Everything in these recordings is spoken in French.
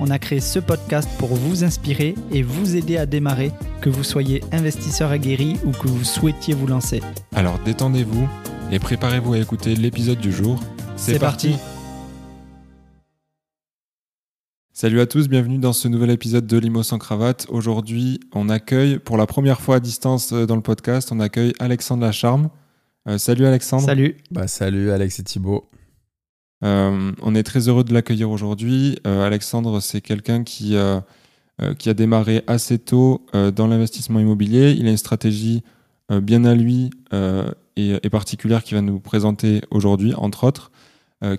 on a créé ce podcast pour vous inspirer et vous aider à démarrer, que vous soyez investisseur aguerri ou que vous souhaitiez vous lancer. Alors détendez-vous et préparez-vous à écouter l'épisode du jour. C'est parti. Salut à tous, bienvenue dans ce nouvel épisode de Limo sans cravate. Aujourd'hui, on accueille pour la première fois à distance euh, dans le podcast, on accueille Alexandre Lacharme. Euh, salut Alexandre. Salut. Bah, salut Alex et Thibault. Euh, on est très heureux de l'accueillir aujourd'hui. Euh, Alexandre, c'est quelqu'un qui, euh, qui a démarré assez tôt dans l'investissement immobilier. Il a une stratégie bien à lui et, particulière qu'il va nous présenter aujourd'hui, entre autres,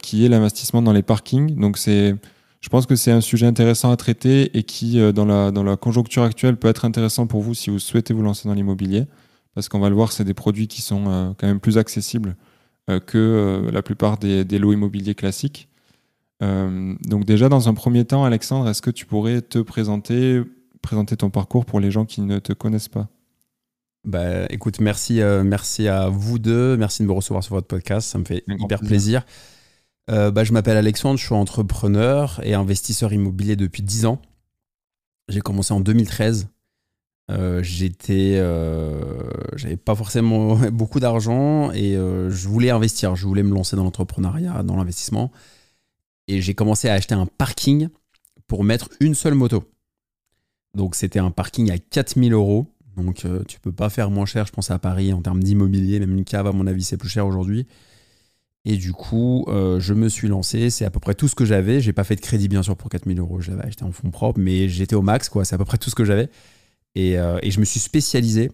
qui est l'investissement dans les parkings. Donc c'est, je pense que c'est un sujet intéressant à traiter et qui, dans, la, dans la conjoncture actuelle, peut être intéressant pour vous si vous souhaitez vous lancer dans l'immobilier. Parce qu'on va le voir, c'est des produits qui sont quand même plus accessibles que euh, la plupart des, des lots immobiliers classiques. Euh, donc déjà, dans un premier temps, Alexandre, est-ce que tu pourrais te présenter, présenter ton parcours pour les gens qui ne te connaissent pas? Bah, écoute, merci, euh, merci à vous deux. Merci de me recevoir sur votre podcast. Ça me fait Un hyper plaisir. plaisir. Euh, bah, je m'appelle Alexandre, je suis entrepreneur et investisseur immobilier depuis 10 ans. J'ai commencé en 2013. Euh, j'étais, euh, j'avais pas forcément beaucoup d'argent et euh, je voulais investir. Je voulais me lancer dans l'entrepreneuriat, dans l'investissement. Et j'ai commencé à acheter un parking pour mettre une seule moto. Donc c'était un parking à 4000 euros. Donc tu peux pas faire moins cher, je pense, à Paris en termes d'immobilier. Même une cave, à mon avis, c'est plus cher aujourd'hui. Et du coup, je me suis lancé. C'est à peu près tout ce que j'avais. J'ai pas fait de crédit, bien sûr, pour 4000 euros. Je l'avais acheté en fonds propres, mais j'étais au max, quoi. C'est à peu près tout ce que j'avais. Et, euh, et je me suis spécialisé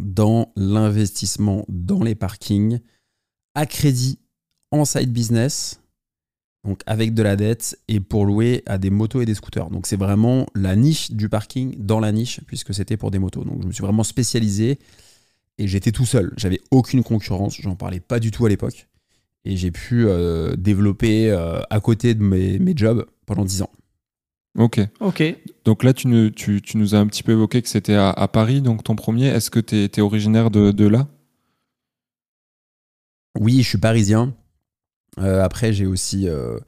dans l'investissement dans les parkings à crédit en side business, donc avec de la dette et pour louer à des motos et des scooters. Donc c'est vraiment la niche du parking dans la niche puisque c'était pour des motos. Donc je me suis vraiment spécialisé et j'étais tout seul. J'avais aucune concurrence, j'en parlais pas du tout à l'époque et j'ai pu euh, développer euh, à côté de mes, mes jobs pendant 10 ans. Ok. Ok. Donc là, tu, ne- tu, tu nous as un petit peu évoqué que c'était à, à Paris, donc ton premier. Est-ce que tu es, originaire de, de là? Oui, je suis parisien. Euh, après, j'ai aussi euh,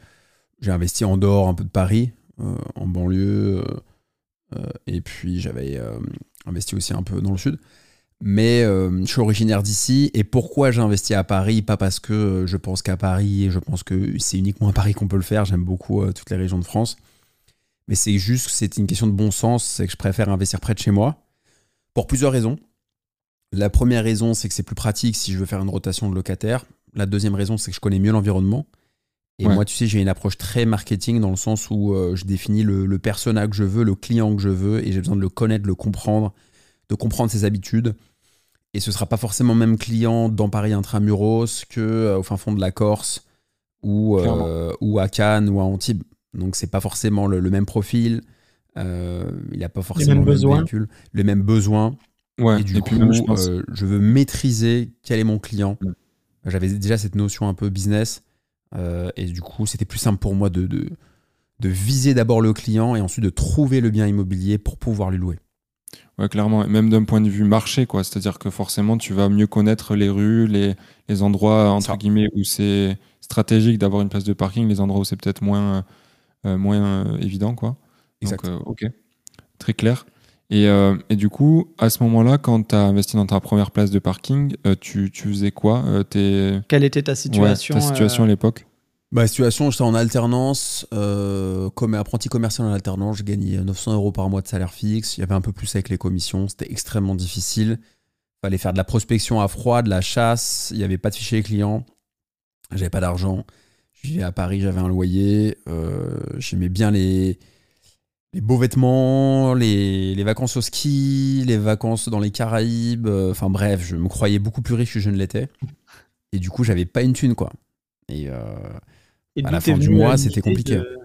j'ai investi en dehors un peu de Paris, euh, en banlieue. et puis, j'avais euh, investi aussi un peu dans le sud. Mais euh, je suis originaire d'ici. Et pourquoi j'ai investi à Paris? Pas parce que je pense qu'à Paris, et je pense que c'est uniquement à Paris qu'on peut le faire. J'aime beaucoup euh, toutes les régions de France. Mais c'est juste que c'est une question de bon sens. C'est que je préfère investir près de chez moi. Pour plusieurs raisons. La première raison, c'est que c'est plus pratique si je veux faire une rotation de locataire. La deuxième raison, c'est que je connais mieux l'environnement. Et Ouais. moi, tu sais, j'ai une approche très marketing dans le sens où euh, je définis le, le persona que je veux, le client que je veux, et j'ai besoin de le connaître, de le comprendre, de comprendre ses habitudes. Et ce sera pas forcément le même client dans Paris intramuros que euh, au fin fond de la Corse ou, euh, ou à Cannes ou à Antibes. Donc c'est pas forcément le, le même profil. euh, il n'a pas forcément mêmes le besoins. véhicule, les mêmes besoins. Ouais. Et du puis coup, même, je pense. euh, je veux maîtriser quel est mon client. J'avais déjà cette notion un peu business. euh, et du coup, c'était plus simple pour moi de, de, de viser d'abord le client et ensuite de trouver le bien immobilier pour pouvoir lui louer. Ouais, clairement. Et Même d'un point de vue marché, quoi. C'est-à-dire que forcément, tu vas mieux connaître les rues, les, les endroits, entre Ça. guillemets, où c'est stratégique d'avoir une place de parking, les endroits où c'est peut-être moins, euh, moins euh, évident, quoi. Donc, Exact. euh, ok. Très clair. Et, euh, et du coup, à ce moment-là, quand tu as investi dans ta première place de parking, euh, tu, tu faisais quoi Euh, tes- Quelle était ta ouais, situation ta situation euh, à l'époque Ma situation, j'étais en alternance, euh, comme apprenti commercial en alternance, je gagnais 900 euros par mois de salaire fixe. Il y avait un peu plus avec les commissions, c'était extrêmement difficile. Fallait faire de la prospection à froid, de la chasse. Il n'y avait pas de fichier client. J'avais pas d'argent. Je vivais à Paris, j'avais un loyer. euh, J'aimais bien les, les beaux vêtements, les, les vacances au ski, les vacances dans les Caraïbes. euh, Enfin bref, je me croyais beaucoup plus riche que je ne l'étais. Et du coup, j'avais pas une thune, quoi. Et, euh, et à la fin du mois, c'était compliqué. de-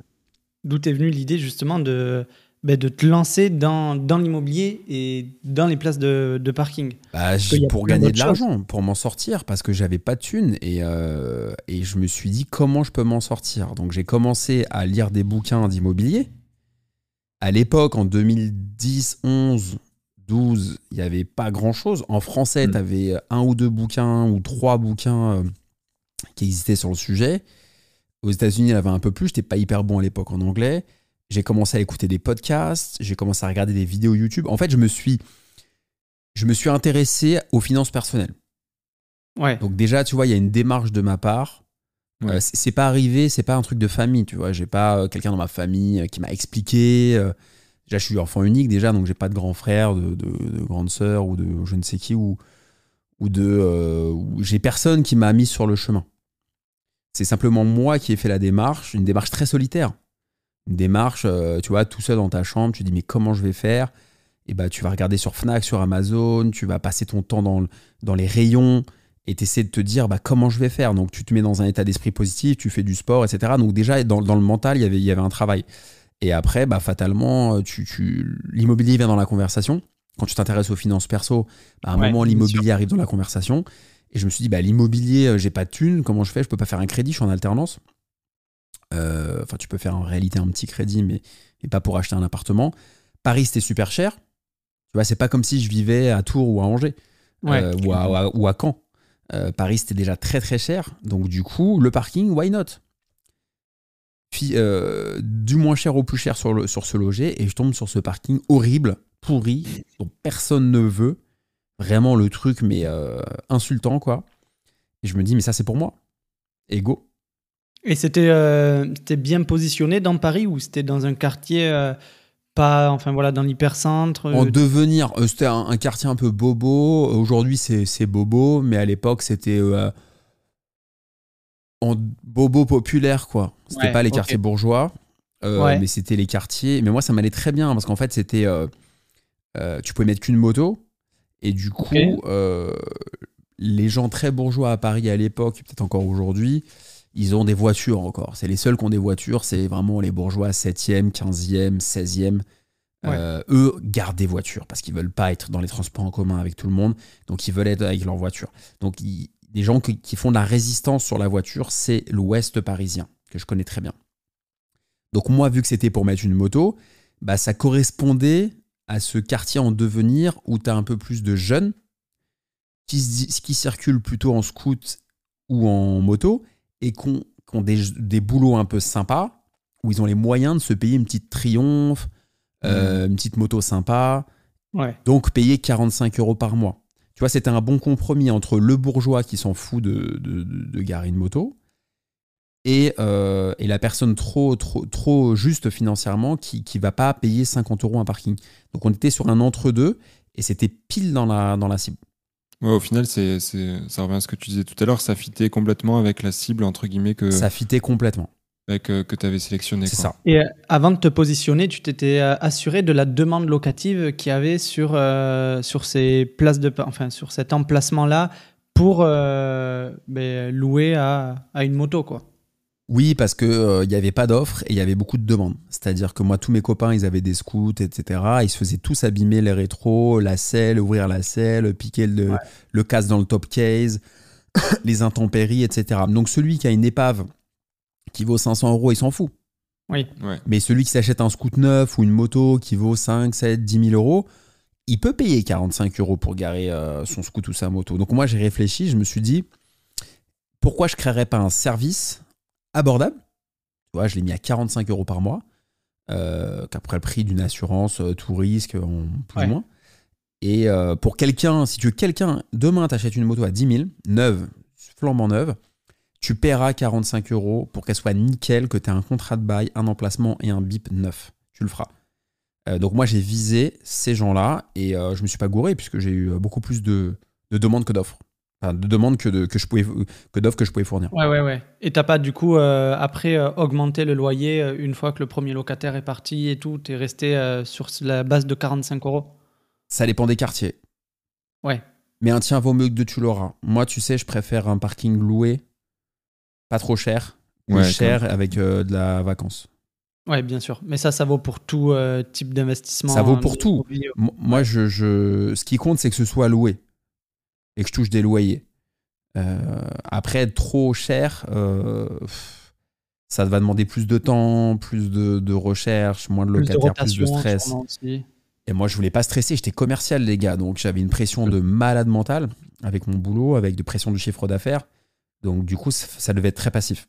D'où t'es venue l'idée justement de ben, de te lancer dans, dans l'immobilier et dans les places de, de parking Bah, pour gagner de l'argent, pour m'en sortir, parce que j'avais pas de thunes. Et, euh, et je me suis dit comment je peux m'en sortir. Donc j'ai commencé à lire des bouquins d'immobilier. À l'époque, en 2010, 11, 12, il n'y avait pas grand-chose. En français, Mm. tu avais un ou deux bouquins ou trois bouquins euh, qui existaient sur le sujet. Aux États-Unis, il y en avait un peu plus. J'étais pas hyper bon à l'époque en anglais. J'ai commencé à écouter des podcasts. J'ai commencé à regarder des vidéos YouTube. En fait, je me suis, je me suis intéressé aux finances personnelles. Ouais. Donc déjà, tu vois, il y a une démarche de ma part. Ouais. Euh, c'est pas arrivé, c'est pas un truc de famille, tu vois. J'ai pas euh, quelqu'un dans ma famille euh, qui m'a expliqué. euh, déjà, je suis enfant unique déjà, donc j'ai pas de grand frère, de, de, de grande sœur ou de je ne sais qui ou ou de euh, j'ai personne qui m'a mis sur le chemin. C'est simplement moi qui ai fait la démarche, une démarche très solitaire. Une démarche, euh, tu vois, tout seul dans ta chambre, tu dis mais comment je vais faire? Et bah tu vas regarder sur Fnac, sur Amazon, tu vas passer ton temps dans, dans les rayons et t'essaies de te dire bah, comment je vais faire? Donc tu te mets dans un état d'esprit positif, tu fais du sport, etc. Donc déjà dans, dans le mental, il y avait, il y avait un travail. Et après, bah, fatalement, tu, tu, l'immobilier vient dans la conversation. Quand tu t'intéresses aux finances perso, bah, à un Ouais, moment, l'immobilier arrive dans la conversation. Et je me suis dit, bah, l'immobilier, euh, j'ai pas de thunes, comment je fais? Je peux pas faire un crédit, je suis en alternance. Euh, Enfin, tu peux faire en réalité un petit crédit, mais, mais pas pour acheter un appartement. Paris, c'était super cher. Tu vois, c'est pas comme si je vivais à Tours ou à Angers Ouais. euh, ou, à, ou à- ou à Caen. Euh, Paris, c'était déjà très très cher. Donc, du coup, le parking, why not? Puis, euh, Du moins cher au plus cher sur, le, sur ce loger. Et je tombe sur ce parking horrible, pourri, dont personne ne veut. Vraiment le truc, mais insultant, quoi. Et je me dis, mais ça, c'est pour moi. Et go. Et c'était euh, bien positionné dans Paris ou c'était dans un quartier euh, pas, enfin voilà, dans l'hypercentre En euh, devenir, euh, c'était un, un quartier un peu bobo. Aujourd'hui, c'est bobo, mais à l'époque, c'était en bobo populaire, quoi. C'était Ouais, pas les quartiers bourgeois, Ouais. mais c'était les quartiers. Mais moi, ça m'allait très bien parce qu'en fait, c'était. tu pouvais mettre qu'une moto, et du coup, euh, les gens très bourgeois à Paris à l'époque, peut-être encore aujourd'hui, ils ont des voitures encore. C'est les seuls qui ont des voitures, c'est vraiment les bourgeois 7e, 15e, 16e. Euh, eux gardent des voitures parce qu'ils veulent pas être dans les transports en commun avec tout le monde, donc ils veulent être avec leur voiture. Donc ils- les gens qui, qui font de la résistance sur la voiture, c'est l'Ouest parisien que je connais très bien. Donc moi, vu que c'était pour mettre une moto, bah ça correspondait à ce quartier en devenir où tu as un peu plus de jeunes qui circulent plutôt en scoot ou en moto et qui ont, des, des boulots un peu sympas où ils ont les moyens de se payer une petite triomphe, euh, une petite moto sympa, Ouais. donc payer 45 euros par mois. Tu vois, c'était un bon compromis entre le bourgeois qui s'en fout de- de garer une moto et, euh, et la personne trop, trop, trop juste financièrement qui ne va pas payer 50 euros un parking. Donc on était sur un entre-deux et c'était pile dans la, dans la cible. Ouais, au final, c'est, c'est- ça revient à ce que tu disais tout à l'heure, ça fitait complètement avec la cible, entre guillemets, que, Ça fitait complètement. avec, euh, que tu avais sélectionné. C'est quoi. ça. Et euh, avant de te positionner, tu t'étais euh, assuré de la demande locative qu'il y avait sur, euh, sur ces places de, enfin sur cet emplacement-là pour euh, ben, louer à, à une moto, quoi. Oui, parce qu'il n'y avait pas d'offres et il y avait beaucoup de demandes. C'est-à-dire que moi, tous mes copains, ils avaient des scouts, etc. Ils se faisaient tous abîmer les rétros, la selle, ouvrir la selle, piquer le, Ouais. le casque dans le top case, les intempéries, etc. Donc celui qui a une épave qui vaut 500 euros, il s'en fout. Ouais. Mais celui qui s'achète un scoot neuf ou une moto qui vaut 5, 7, 10 000 euros, il peut payer 45 euros pour garer euh, son scoot ou sa moto. Donc moi, j'ai réfléchi, je me suis dit, pourquoi je créerais pas un service abordable Tu vois, je l'ai mis à 45 euros par mois, euh, qu'après le prix d'une assurance, euh, tout risque, en plus Ouais. ou moins. Et euh, pour quelqu'un, si tu veux quelqu'un, demain t'achètes une moto à 10 000, neuve, flambant neuve, tu paieras 45 euros pour qu'elle soit nickel, que tu aies un contrat de bail, un emplacement et un bip neuf. Tu le feras. Euh, donc moi j'ai visé ces gens-là et euh, je me suis pas gouré puisque j'ai eu beaucoup plus de, de demandes que d'offres. Enfin, de demandes que, de, que je pouvais que d'offres que je pouvais fournir. Ouais, ouais, ouais. Et t'as pas du coup euh, après euh, augmenté le loyer euh, une fois que le premier locataire est parti et tout, t'es resté euh, sur la base de 45 euros? Ça dépend des quartiers. Ouais. Mais un tien vaut mieux que deux, tu l'auras. Moi, tu sais, je préfère un parking loué, pas trop cher, plus Ouais, cher avec euh, de la vacance. Ouais, bien sûr. Mais ça, ça vaut pour tout euh, type d'investissement. Ça vaut pour tout. Moi, je, je- ce qui compte, c'est que ce soit loué et que je touche des loyers. Euh, après, être trop cher, euh, ça va demander plus de temps, plus de, de recherche, moins de Plus de locataires, plus de stress. Et moi, je voulais pas stresser. J'étais commercial, les gars. Donc, j'avais une pression de malade mental avec mon boulot, avec de pression du chiffre d'affaires. Donc, du coup, ça, ça devait être très passif.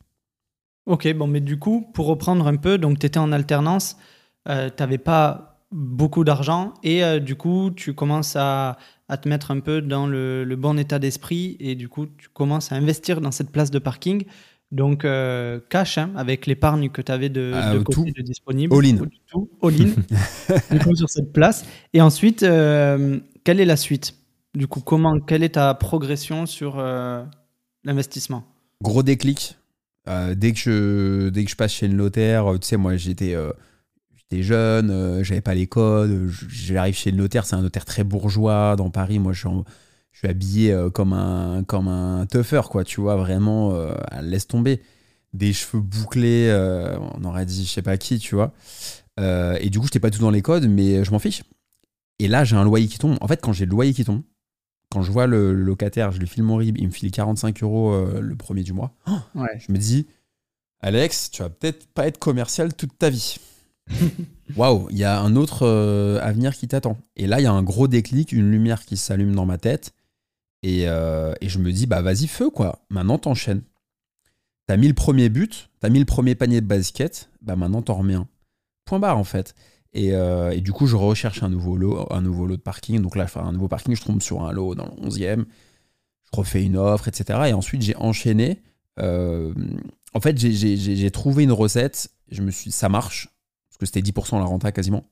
Ok, bon, mais du coup, pour reprendre un peu, donc tu étais en alternance, tu n'avais pas beaucoup d'argent et euh, du coup, tu commences à, à te mettre un peu dans le, le bon état d'esprit et du coup, tu commences à investir dans cette place de parking. Donc, euh, cash, hein, avec l'épargne que tu avais de, Ah, de tout. côté de disponible. All in. Tout, all in, du coup, sur cette place. Et ensuite, euh, quelle est la suite? Du coup, comment, quelle est ta progression sur l'investissement? Gros déclic. Dès, que je, dès que je passe chez le notaire, tu sais, moi, j'étais j'étais jeune, euh, j'avais pas les codes. J'arrive chez le notaire, c'est un notaire très bourgeois dans Paris. Moi, je suis, en- je suis habillé euh, comme un, comme un tougher, quoi, tu vois, vraiment, euh, laisse tomber. Des cheveux bouclés, on aurait dit, je sais pas qui, tu vois. Et du coup, j'étais pas tout dans les codes, mais je m'en fiche. Et là, j'ai un loyer qui tombe. En fait, quand j'ai le loyer qui tombe, quand je vois le, le locataire, je lui file mon RIB, il me file 45 euros le premier du mois. Ouais. Je me dis, Alex, tu vas peut-être pas être commercial toute ta vie. Waouh, il y a un autre euh, avenir qui t'attend. Et là, il y a un gros déclic, une lumière qui s'allume dans ma tête. Et, euh, et je me dis, bah vas-y, feu, quoi. Maintenant, t'enchaînes. T'as mis le premier but, t'as mis le premier panier de basket, bah maintenant, t'en remets un. Point barre, en fait. Et, euh, du coup, je recherche un nouveau lot, un nouveau lot de parking. Donc là, je fais un nouveau parking, je tombe sur un lot dans le 11e. Je refais une offre, etc. Et ensuite, j'ai enchaîné. En fait, j'ai- trouvé une recette. Je me suis, ça marche que c'était 10% la renta quasiment.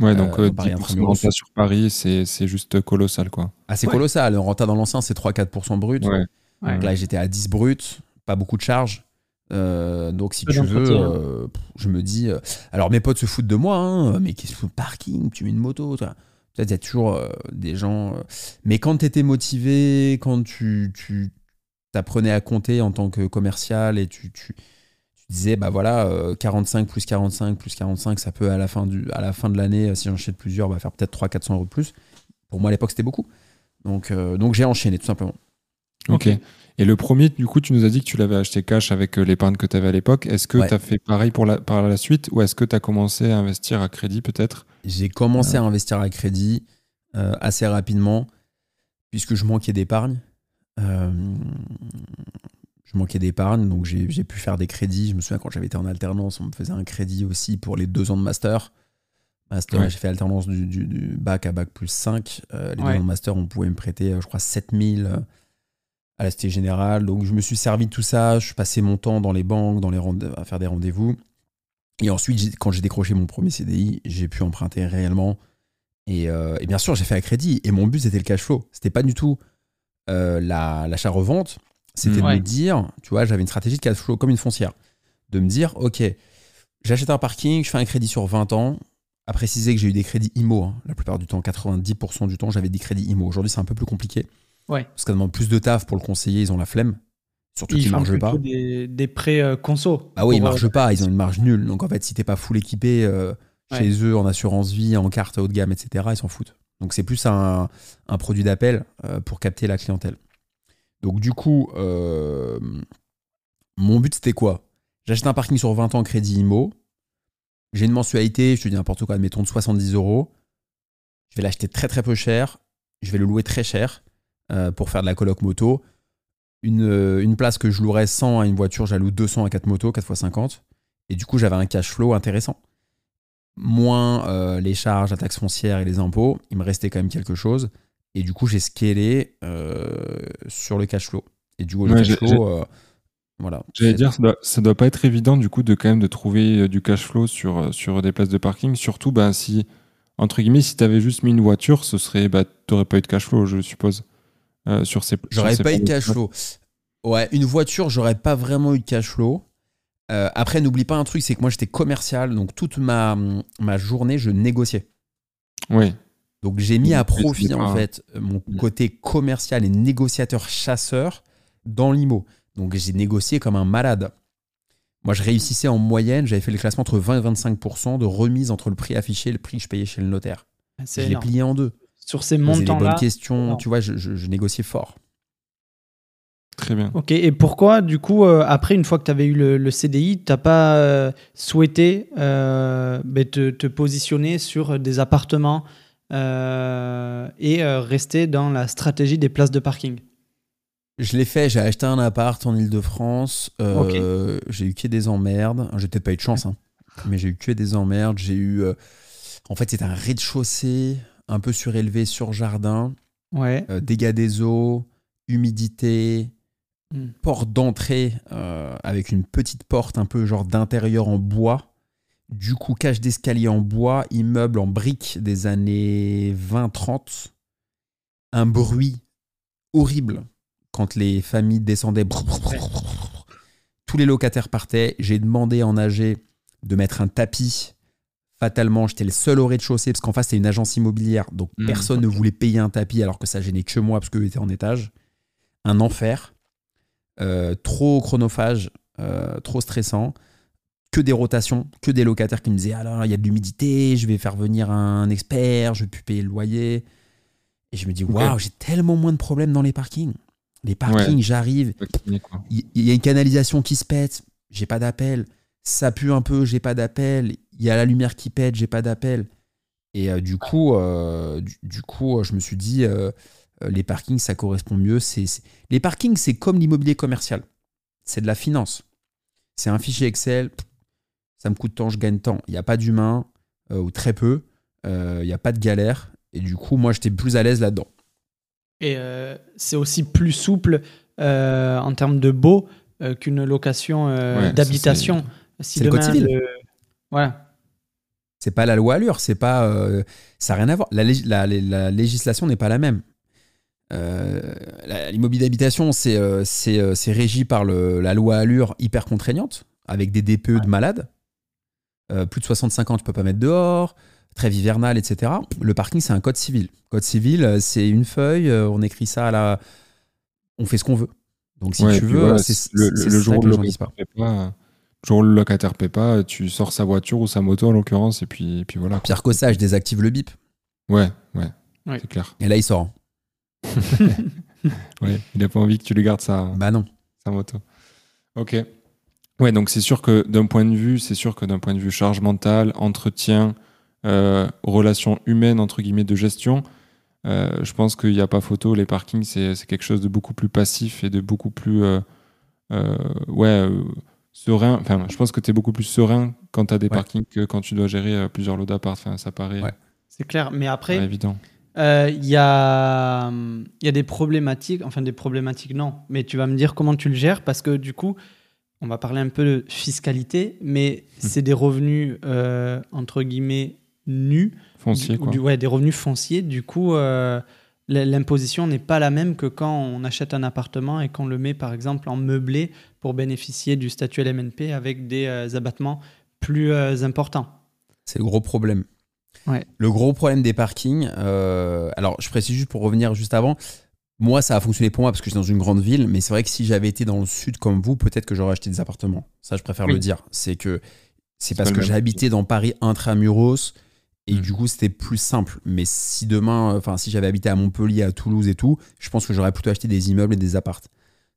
Ouais, donc Euh, euh, Paris 10% de Intramuros. renta sur Paris, c'est c'est juste colossal, quoi. Ah, c'est Ouais. colossal. Le renta dans l'ancien, c'est 3-4% brut. Ouais. Ouais. Donc là, j'étais à 10 brut, pas beaucoup de charges. Euh, donc, si tu veux, euh, je me dis. euh, alors, mes potes se foutent de moi, hein, mais qu'est-ce que parking? Tu mets une moto, toi. Peut-être il y a toujours des gens. mais quand tu étais motivé, quand tu, tu t'apprenais à compter en tant que commercial et tu disais, bah voilà, euh, 45 plus 45 plus 45, ça peut à la fin, du, à la fin de l'année, euh, si j'enchaîne plusieurs, bah, faire peut-être 300-400 euros de plus. Pour moi, à l'époque, c'était beaucoup. Donc, euh, donc j'ai enchaîné, tout simplement. Ok. Et le premier, du coup, tu nous as dit que tu l'avais acheté cash avec euh, l'épargne que tu avais à l'époque. Est-ce que Ouais. tu as fait pareil pour la, par la suite ou est-ce que tu as commencé à investir à crédit peut-être? J'ai commencé à investir à crédit euh, assez rapidement, puisque je manquais d'épargne. Euh, je manquais d'épargne, donc j'ai pu faire des crédits. Je me souviens quand j'avais été en alternance, on me faisait un crédit aussi pour les deux ans de master. Master, Ouais. j'ai fait alternance du, du- du bac à bac plus 5. Euh, les Ouais. deux ans de master, on pouvait me prêter, euh, je crois, 7000 euh, à la Cité Générale. Donc je me suis servi de tout ça. Je passais mon temps dans les banques, dans les à faire des rendez-vous. Et ensuite, quand j'ai décroché mon premier CDI, j'ai pu emprunter réellement. Et, euh, et bien sûr, j'ai fait à crédit. Et mon but, c'était le cash flow. C'était pas du tout euh, la- l'achat-revente. C'était de Ouais. me dire, tu vois, j'avais une stratégie de cash flow comme une foncière. De me dire, OK, j'achète un parking, je fais un crédit sur 20 ans. À préciser que j'ai eu des crédits IMO. hein. La plupart du temps, 90% du temps, j'avais des crédits IMO. Aujourd'hui, c'est un peu plus compliqué. Ouais. Parce que ça demande plus de taf pour le conseiller, ils ont la flemme. Surtout Ils qu'ils font margent pas. des, des prêts euh, conso. Ah oui, ils euh, margent pas, ils ont une marge nulle. Donc en fait, si t'es pas full équipé euh, chez eux en assurance vie, en carte haut de gamme, etc., ils s'en foutent. Donc c'est plus un, un produit d'appel euh, pour capter la clientèle. Donc du coup, euh, mon but c'était quoi? J'achète un parking sur 20 ans crédit IMO. J'ai une mensualité, je te dis n'importe quoi, admettons de 70 euros. Je vais l'acheter très très peu cher. Je vais le louer très cher euh, pour faire de la coloc moto. Une, euh, une place que je louerais 100 à une voiture, je la loue 200 à 4 motos, 4 x 50. Et du coup, j'avais un cash flow intéressant. Moins les charges, la taxe foncière et les impôts, il me restait quand même quelque chose. Et du coup, j'ai scalé euh, sur le cash flow. Et du coup, le Ouais, cash flow, euh, voilà. J'allais dire, ça doit, ça doit pas être évident du coup de quand même de trouver euh, du cash flow sur, sur des places de parking. Surtout, ben, si, entre guillemets, si tu avais juste mis une voiture, ce serait, bah, t'aurais pas eu de cash flow, je suppose. euh, sur ces, J'aurais pas eu de cash flow. Ouais, une voiture, j'aurais pas vraiment eu de cash flow. Euh, après, n'oublie pas un truc, c'est que moi j'étais commercial, donc toute ma, ma journée, je négociais. Oui. Donc j'ai mis à profit en pas- fait mon Mm. côté commercial et négociateur chasseur dans l'IMO. Donc j'ai négocié comme un malade. Moi, je réussissais en moyenne, j'avais fait le classement entre 20 et 25 de remise entre le prix affiché et le prix que je payais chez le notaire. Je C'est l'ai énorme. plié en deux. Sur ces Je les bonnes montants-là. questions, non. tu vois, je, je- je négociais fort. Très bien. Ok, et pourquoi, du coup, euh, après, une fois que tu avais eu le, le CDI, tu n'as pas euh, souhaité euh, ben, te, te positionner sur des appartements euh, et euh, rester dans la stratégie des places de parking Je l'ai fait, j'ai acheté un appart en Ile-de-France. euh, J'ai eu que des emmerdes. J'ai peut-être pas eu de chance, hein, mais j'ai eu que des emmerdes. J'ai eu. euh, en fait, c'est un rez-de-chaussée un peu surélevé sur jardin, Ouais. euh, dégâts des eaux, humidité, Hmm. porte d'entrée euh, avec une petite porte un peu genre d'intérieur en bois. Du coup, cage d'escalier en bois, immeuble en briques des années 20-30. Un bruit horrible quand les familles descendaient. Tous les locataires partaient. J'ai demandé en AG de mettre un tapis. Fatalement, j'étais le seul au rez-de-chaussée parce qu'en face, c'était une agence immobilière. Donc, Mhm. personne ne voulait payer un tapis alors que ça gênait que moi parce qu'eux étaient en étage. Un enfer. Euh, trop chronophage, euh, trop stressant. Que des rotations, que des locataires qui me disaient Ah là, il y a de l'humidité, je vais faire venir un expert, je vais plus payer le loyer. Et je me dis Waouh, j'ai tellement moins de problèmes dans les parkings. Les parkings, j'arrive, il y a une canalisation qui se pète, j'ai pas d'appel. Ça pue un peu, j'ai pas d'appel. Il y a la lumière qui pète, j'ai pas d'appel. Et euh, du coup, euh, du, du coup, je me suis dit, euh, les parkings, ça correspond mieux. C'est- Les parkings, c'est comme l'immobilier commercial. C'est de la finance. C'est un fichier Excel. Ça me coûte tant, je gagne tant. Il n'y a pas d'humain, euh, ou très peu. Euh, Il n'y a pas de galère. Et du coup, moi, j'étais plus à l'aise là-dedans. Et euh, c'est aussi plus souple en termes de beau qu'une location Ouais, d'habitation. Si c'est le code civil. le- Voilà. C'est pas la loi Allure, c'est pas, euh, ça n'a rien à voir. La, lég- la- la législation n'est pas la même. Euh, L'immobilier d'habitation, c'est euh, régi par le- la loi Allure hyper contraignante, avec des DPE de malades. Euh, plus de 65 ans, tu peux pas mettre dehors. Trêve hivernale, etc. Le parking, c'est un code civil. Code civil, euh, c'est une feuille, euh, on écrit ça à la. On fait ce qu'on veut. Donc si Ouais, tu veux, voilà, c'est le, le- le jour où que le locataire paie pas, le jour où le locataire paie pas, tu sors sa voiture ou sa moto en l'occurrence et puis, et puis voilà. quoi. Pire que ça, je désactive le bip. Ouais, ouais, Ouais. c'est clair. Et là, il sort. Ouais, il a pas envie que tu lui gardes sa, Bah non. sa moto. Ok. Ouais, donc c'est sûr que d'un point de vue, c'est sûr que d'un point de vue charge mentale, entretien, euh, relations humaines entre guillemets de gestion, euh, je pense qu'il n'y a pas photo. Les parkings, c'est c'est quelque chose de beaucoup plus passif et de beaucoup plus euh, euh, ouais euh, serein. Enfin, je pense que tu es beaucoup plus serein quand tu as des Ouais. parkings que quand tu dois gérer plusieurs lots d'appart. Enfin, ça paraît, Ouais. C'est clair. Mais après, évident. Euh, Il y, a, hum, il y a des problématiques, enfin des problématiques non, mais tu vas me dire comment tu le gères parce que du coup, on va parler un peu de fiscalité, mais Hmm. c'est des revenus euh, entre guillemets nus, Foncier, du- quoi. du- ouais, des revenus fonciers. Du coup, euh, l'imposition n'est pas la même que quand on achète un appartement et qu'on le met par exemple en meublé pour bénéficier du statut LMNP avec des euh, abattements plus euh, importants. C'est le gros problème. Ouais. Le gros problème des parkings, euh, alors je précise juste pour revenir juste avant, moi ça a fonctionné pour moi parce que j'étais dans une grande ville, mais c'est vrai que si j'avais été dans le sud comme vous, peut-être que j'aurais acheté des appartements. Ça je préfère Oui. le dire. C'est que c'est parce que habité dans Paris intramuros et Mm. du coup c'était plus simple. Mais si demain, enfin si j'avais habité à Montpellier, à Toulouse et tout, je pense que j'aurais plutôt acheté des immeubles et des appartes.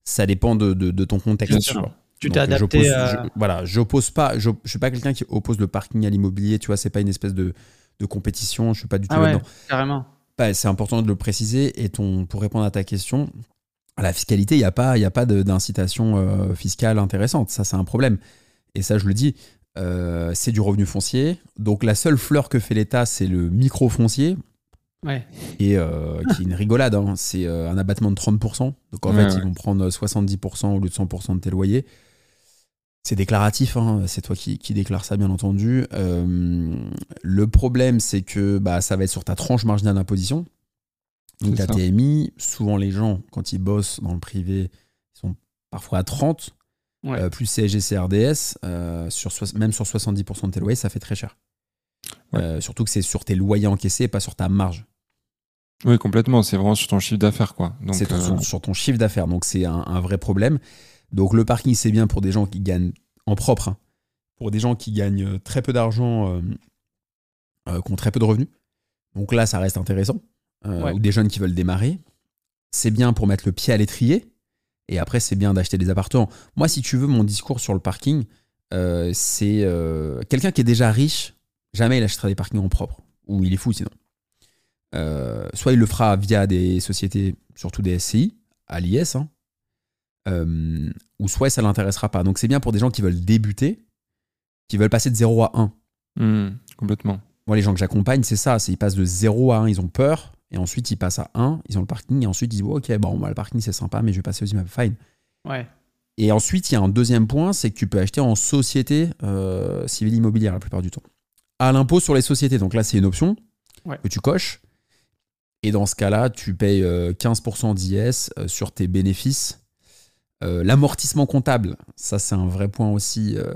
Ça dépend de, de- de ton contexte. Bien tu sûr. t'es adapté à- je- voilà, j'oppose pas. Je, je suis pas quelqu'un qui oppose le parking à l'immobilier. Tu vois, c'est pas une espèce de, de compétition. Je suis pas du tout Ah ouais, là-dedans. carrément. C'est important de le préciser. Et ton, pour répondre à ta question, à la fiscalité, il n'y a pas, il y a pas de- d'incitation euh, fiscale intéressante. Ça, c'est un problème. Et ça, je le dis. euh, c'est du revenu foncier. Donc la seule fleur que fait l'État, c'est le micro-foncier, Ouais. et euh, qui est une rigolade. hein. C'est euh, un abattement de 30%. Donc en Ouais, fait, ouais. ils vont prendre 70% au lieu de 100% de tes loyers. C'est déclaratif, hein. c'est toi qui, qui déclare ça, bien entendu. Euh, le problème, c'est que bah, ça va être sur ta tranche marginale d'imposition. Donc ta. TMI, souvent les gens, quand ils bossent dans le privé, ils sont parfois à 30, Ouais. euh, plus CSG, CRDS, euh, sur, même sur 70% de tes loyers, ça fait très cher. Ouais. Surtout que c'est sur tes loyers encaissés et pas sur ta marge. Oui, complètement. C'est vraiment sur ton chiffre d'affaires, quoi. C'est sur, sur ton chiffre d'affaires. Donc c'est un, un vrai problème. Donc le parking, c'est bien pour des gens qui gagnent en propre, hein. pour des gens qui gagnent très peu d'argent, euh, euh, qui ont très peu de revenus. Donc là, ça reste intéressant. Euh, Ouais. Ou des jeunes qui veulent démarrer. C'est bien pour mettre le pied à l'étrier. Et après, c'est bien d'acheter des appartements. Moi, si tu veux, mon discours sur le parking, euh, c'est euh, quelqu'un qui est déjà riche, jamais il achètera des parkings en propre. Ou il est fou sinon. Euh, soit il le fera via des sociétés, surtout des SCI, à l'IS, hein. Euh, ou soit ça l'intéressera pas. Donc c'est bien pour des gens qui veulent débuter, qui veulent passer de 0 à 1. Hmm, complètement. Moi, les gens que j'accompagne, c'est ça. C'est ils passent de 0 à 1, ils ont peur. Et ensuite, ils passent à 1, ils ont le parking. Et ensuite, ils disent Ok, bon, bah, le parking, c'est sympa, mais je vais passer aux immeubles. Fine. Ouais. Et ensuite, il y a un deuxième point c'est que tu peux acheter en société euh, civile immobilière la plupart du temps. À l'impôt sur les sociétés. Donc là, c'est une option Ouais. que tu coches. Et dans ce cas-là, tu payes euh, 15% d'IS euh, sur tes bénéfices. Euh, L'amortissement comptable, ça, c'est un vrai point aussi. Euh,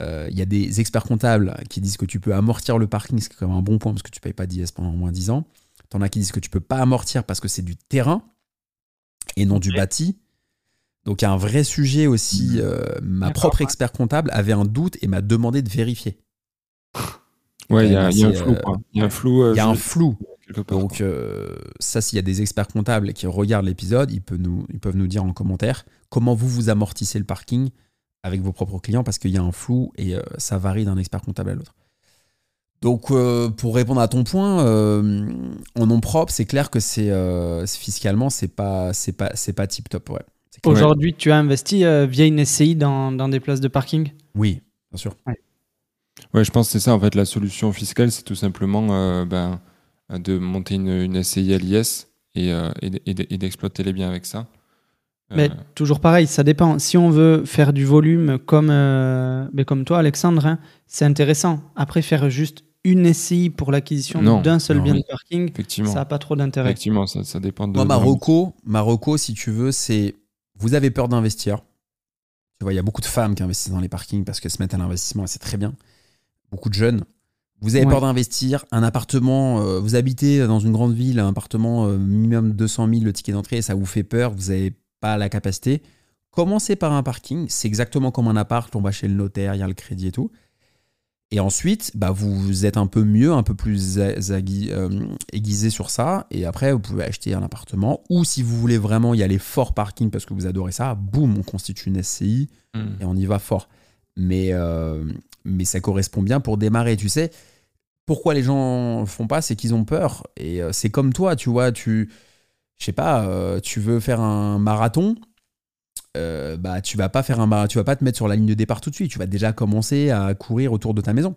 euh, Il y a des experts comptables qui disent que tu peux amortir le parking, ce qui est quand même un bon point parce que tu payes pas d'IS pendant au moins 10 ans. T'en as qui disent que tu peux pas amortir parce que c'est du terrain et non du bâti. Donc il y a un vrai sujet aussi. euh, ma propre ouais. expert comptable avait un doute et m'a demandé de vérifier. Ouais, il y, a- il y a un flou. euh, quoi. Il y a un flou. Donc euh, ça, s'il y a des experts comptables qui regardent l'épisode, ils peuvent, nous, ils peuvent nous dire en commentaire comment vous vous amortissez le parking avec vos propres clients parce qu'il y a un flou et euh, ça varie d'un expert comptable à l'autre. Donc euh, pour répondre à ton point, euh, en nom propre, c'est clair que c'est euh, fiscalement c'est pas c'est pas c'est pas tip top ouais. Aujourd'hui, tu as investi euh, via une SCI dans, dans des places de parking? Oui, bien sûr. Ouais, je pense que c'est ça. En fait, la solution fiscale, c'est tout simplement euh, ben, de monter une, une SCI à l'IS et, euh, d'exploiter les biens avec ça. Euh, Mais toujours pareil, ça dépend. Si on veut faire du volume comme, euh, mais comme toi, Alexandre, hein, c'est intéressant. Après, faire juste une SCI pour l'acquisition d'un seul non, bien oui. de parking, effectivement, ça n'a pas trop d'intérêt. effectivement ça, ça dépend de. Moi, ma de- reco, ma reco, si tu veux, c'est vous avez peur d'investir. Tu vois, il y a beaucoup de femmes qui investissent dans les parkings parce qu'elles se mettent à l'investissement et c'est très bien. Beaucoup de jeunes. Vous avez Ouais. peur d'investir. Un appartement, euh, vous habitez dans une grande ville, un appartement euh, minimum 200 000 le ticket d'entrée, ça vous fait peur, vous n'avez pas la capacité. Commencez par un parking. C'est exactement comme un appart. On va chez le notaire, il y a le crédit et tout. Et ensuite, bah, vous êtes un peu mieux, un peu plus euh, aiguisé sur ça. Et après, vous pouvez acheter un appartement. Ou si vous voulez vraiment y aller fort parking parce que vous adorez ça, boum, on constitue une SCI Hmm. et on y va fort. Mais, euh, mais ça correspond bien pour démarrer. Tu sais, pourquoi les gens font pas, c'est qu'ils ont peur. Et euh, c'est comme toi, tu vois, tu, je sais pas, euh, tu veux faire un marathon. euh, bah, tu vas pas faire un tu vas pas te mettre sur la ligne de départ tout de suite. Tu vas déjà commencer à courir autour de ta maison.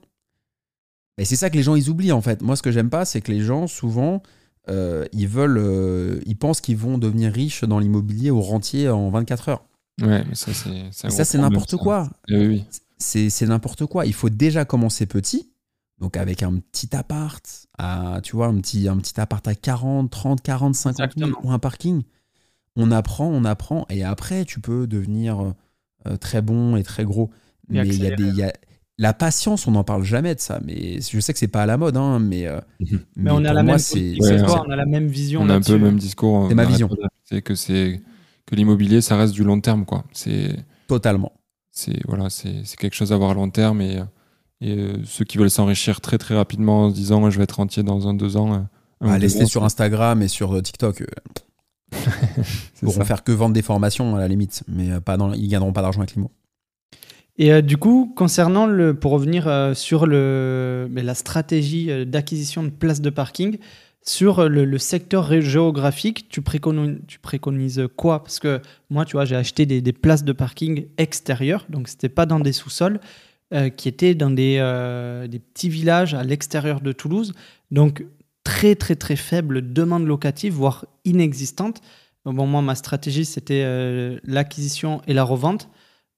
Et c'est ça que les gens ils oublient en fait. Moi, ce que j'aime pas, c'est que les gens souvent euh, ils veulent, ils pensent qu'ils vont devenir riches dans l'immobilier au rentier en 24 heures. Ouais, mais ça, c'est. ça, c'est n'importe quoi. Eh oui, oui. C'est c'est n'importe quoi. Il faut déjà commencer petit. Donc avec un petit appart, à, tu vois, un petit, un petit appart à 40, 30, 40, 50 000 Exactement. ou un parking. On apprend, on apprend. Et après, tu peux devenir euh, très bon et très gros. Et mais il y a des... il y a- La patience, on n'en parle jamais de ça. Mais je sais que c'est pas à la mode, hein, mais, euh, Mais, on a la moi, même c'est Ouais, c'est on a la même vision. On a un peu le même discours. C'est ma vision. répéter que c'est que l'immobilier, ça reste du long terme, quoi. C'est totalement. c'est voilà, c'est c'est quelque chose à voir à long terme et, euh, et euh, ceux qui veulent s'enrichir très très rapidement en se disant je vais être rentier dans un deux ans. euh, un Ah, deux ans, sur Instagram et sur euh, TikTok. euh, pourront ça. faire que vendre des formations à la limite, mais pas dans, ils gagneront pas d'argent avec l'IMO. Et euh, du coup, concernant le, pour revenir euh, sur le, mais la stratégie euh, d'acquisition de places de parking, sur le, le secteur géographique, tu préconises, tu préconises quoi? Parce que moi, tu vois, j'ai acheté des, des places de parking extérieures, donc c'était pas dans des sous-sols, euh, qui étaient dans des, euh, des petits villages à l'extérieur de Toulouse. Donc très très très faible demande locative, voire inexistante. Bon, moi, ma stratégie, c'était euh, l'acquisition et la revente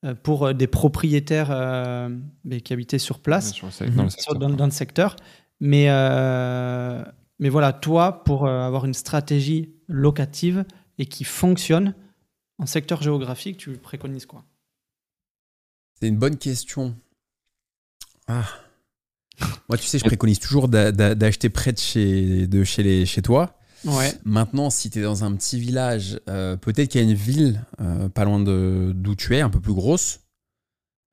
euh, pour euh, des propriétaires euh, qui habitaient sur place, Sur le sec- dans le secteur. dans, dans le secteur. Mais, euh, mais voilà, toi, pour euh, avoir une stratégie locative et qui fonctionne en secteur géographique, tu préconises quoi? C'est une bonne question. Ah. Moi, tu sais, je préconise toujours d'a- d'a- d'acheter près de chez, de chez, les, chez toi. Ouais. Maintenant, si tu es dans un petit village, euh, peut-être qu'il y a une ville euh, pas loin de- d'où tu es, un peu plus grosse.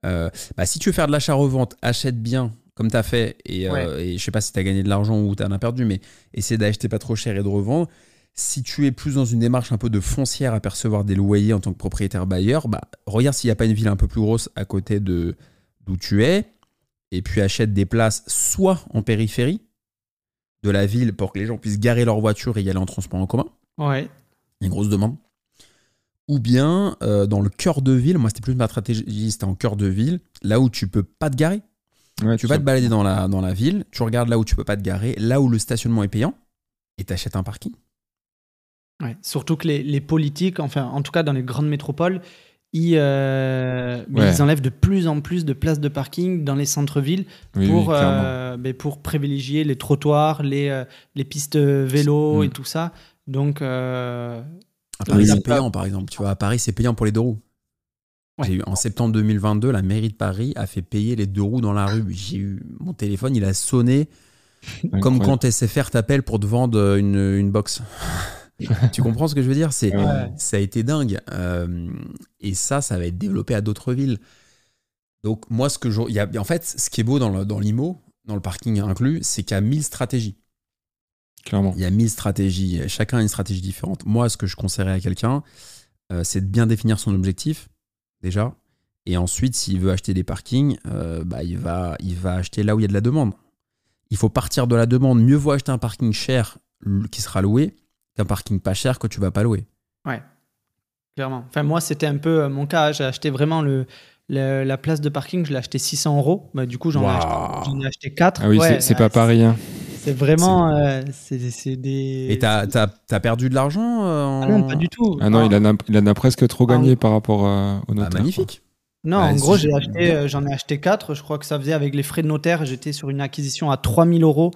Euh, bah, si tu veux faire de l'achat-revente, achète bien comme tu as fait. Et, euh, et, je sais pas si tu as gagné de l'argent ou tu en as perdu, mais essaie d'acheter pas trop cher et de revendre. Si tu es plus dans une démarche un peu de foncière à percevoir des loyers en tant que propriétaire bailleur, bah, regarde s'il n'y a pas une ville un peu plus grosse à côté de d'où tu es. Et puis achète des places soit en périphérie de la ville pour que les gens puissent garer leur voiture et y aller en transport en commun. Ouais. Une grosse demande ou bien euh, dans le cœur de ville. Moi, c'était plus ma stratégie, c'était en cœur de ville, là où tu peux pas te garer. tu vas te balader dans la, dans la ville, tu regardes là où tu peux pas te garer, là où le stationnement est payant, et tu achètes un parking. Ouais, surtout que les, les, politiques, enfin, en tout cas dans les grandes métropoles, ils, euh, ils, enlèvent de plus en plus de places de parking dans les centres-villes pour, euh, pour privilégier les trottoirs, les, les pistes vélo mm. et tout ça. Donc, à Paris, c'est payant, par exemple. Tu vois, à Paris, c'est payant pour les deux roues. Eu, en septembre 2022, la mairie de Paris a fait payer les deux roues dans la rue. J'ai eu mon téléphone, il a sonné comme quand SFR t'appelle pour te vendre une, une box. Tu comprends ce que je veux dire? C'est ça a été dingue. Euh, et ça, ça va être développé à d'autres villes. Donc moi, ce que je, y a, en fait, ce qui est beau dans, dans l'IMO, dans le parking inclus, c'est qu'il y a mille stratégies. Il y a mille stratégies. Chacun a une stratégie différente. Moi, ce que je conseillerais à quelqu'un, euh, c'est de bien définir son objectif, déjà. Et ensuite, s'il veut acheter des parkings, euh, bah, il, va, il va acheter là où il y a de la demande. Il faut partir de la demande. Mieux vaut acheter un parking cher qui sera loué qu'un parking pas cher que tu vas pas louer. Ouais, clairement. Enfin, moi, c'était un peu euh, mon cas. J'ai acheté vraiment le, la place de parking, je l'ai acheté 600 euros. Bah, du coup, j'en ai, acheté 4. Ah oui, c'est pas pareil. Hein. C'est vraiment. Euh, c'est des. Et t'as as, perdu de l'argent euh, ah Non, pas du tout. Ah non, il, en a, il en a presque trop gagné ah. par rapport euh, au notaire. Magnifique. Non, en gros, j'ai acheté, j'en ai acheté 4. Je crois que ça faisait avec les frais de notaire. J'étais sur une acquisition à 3000 euros,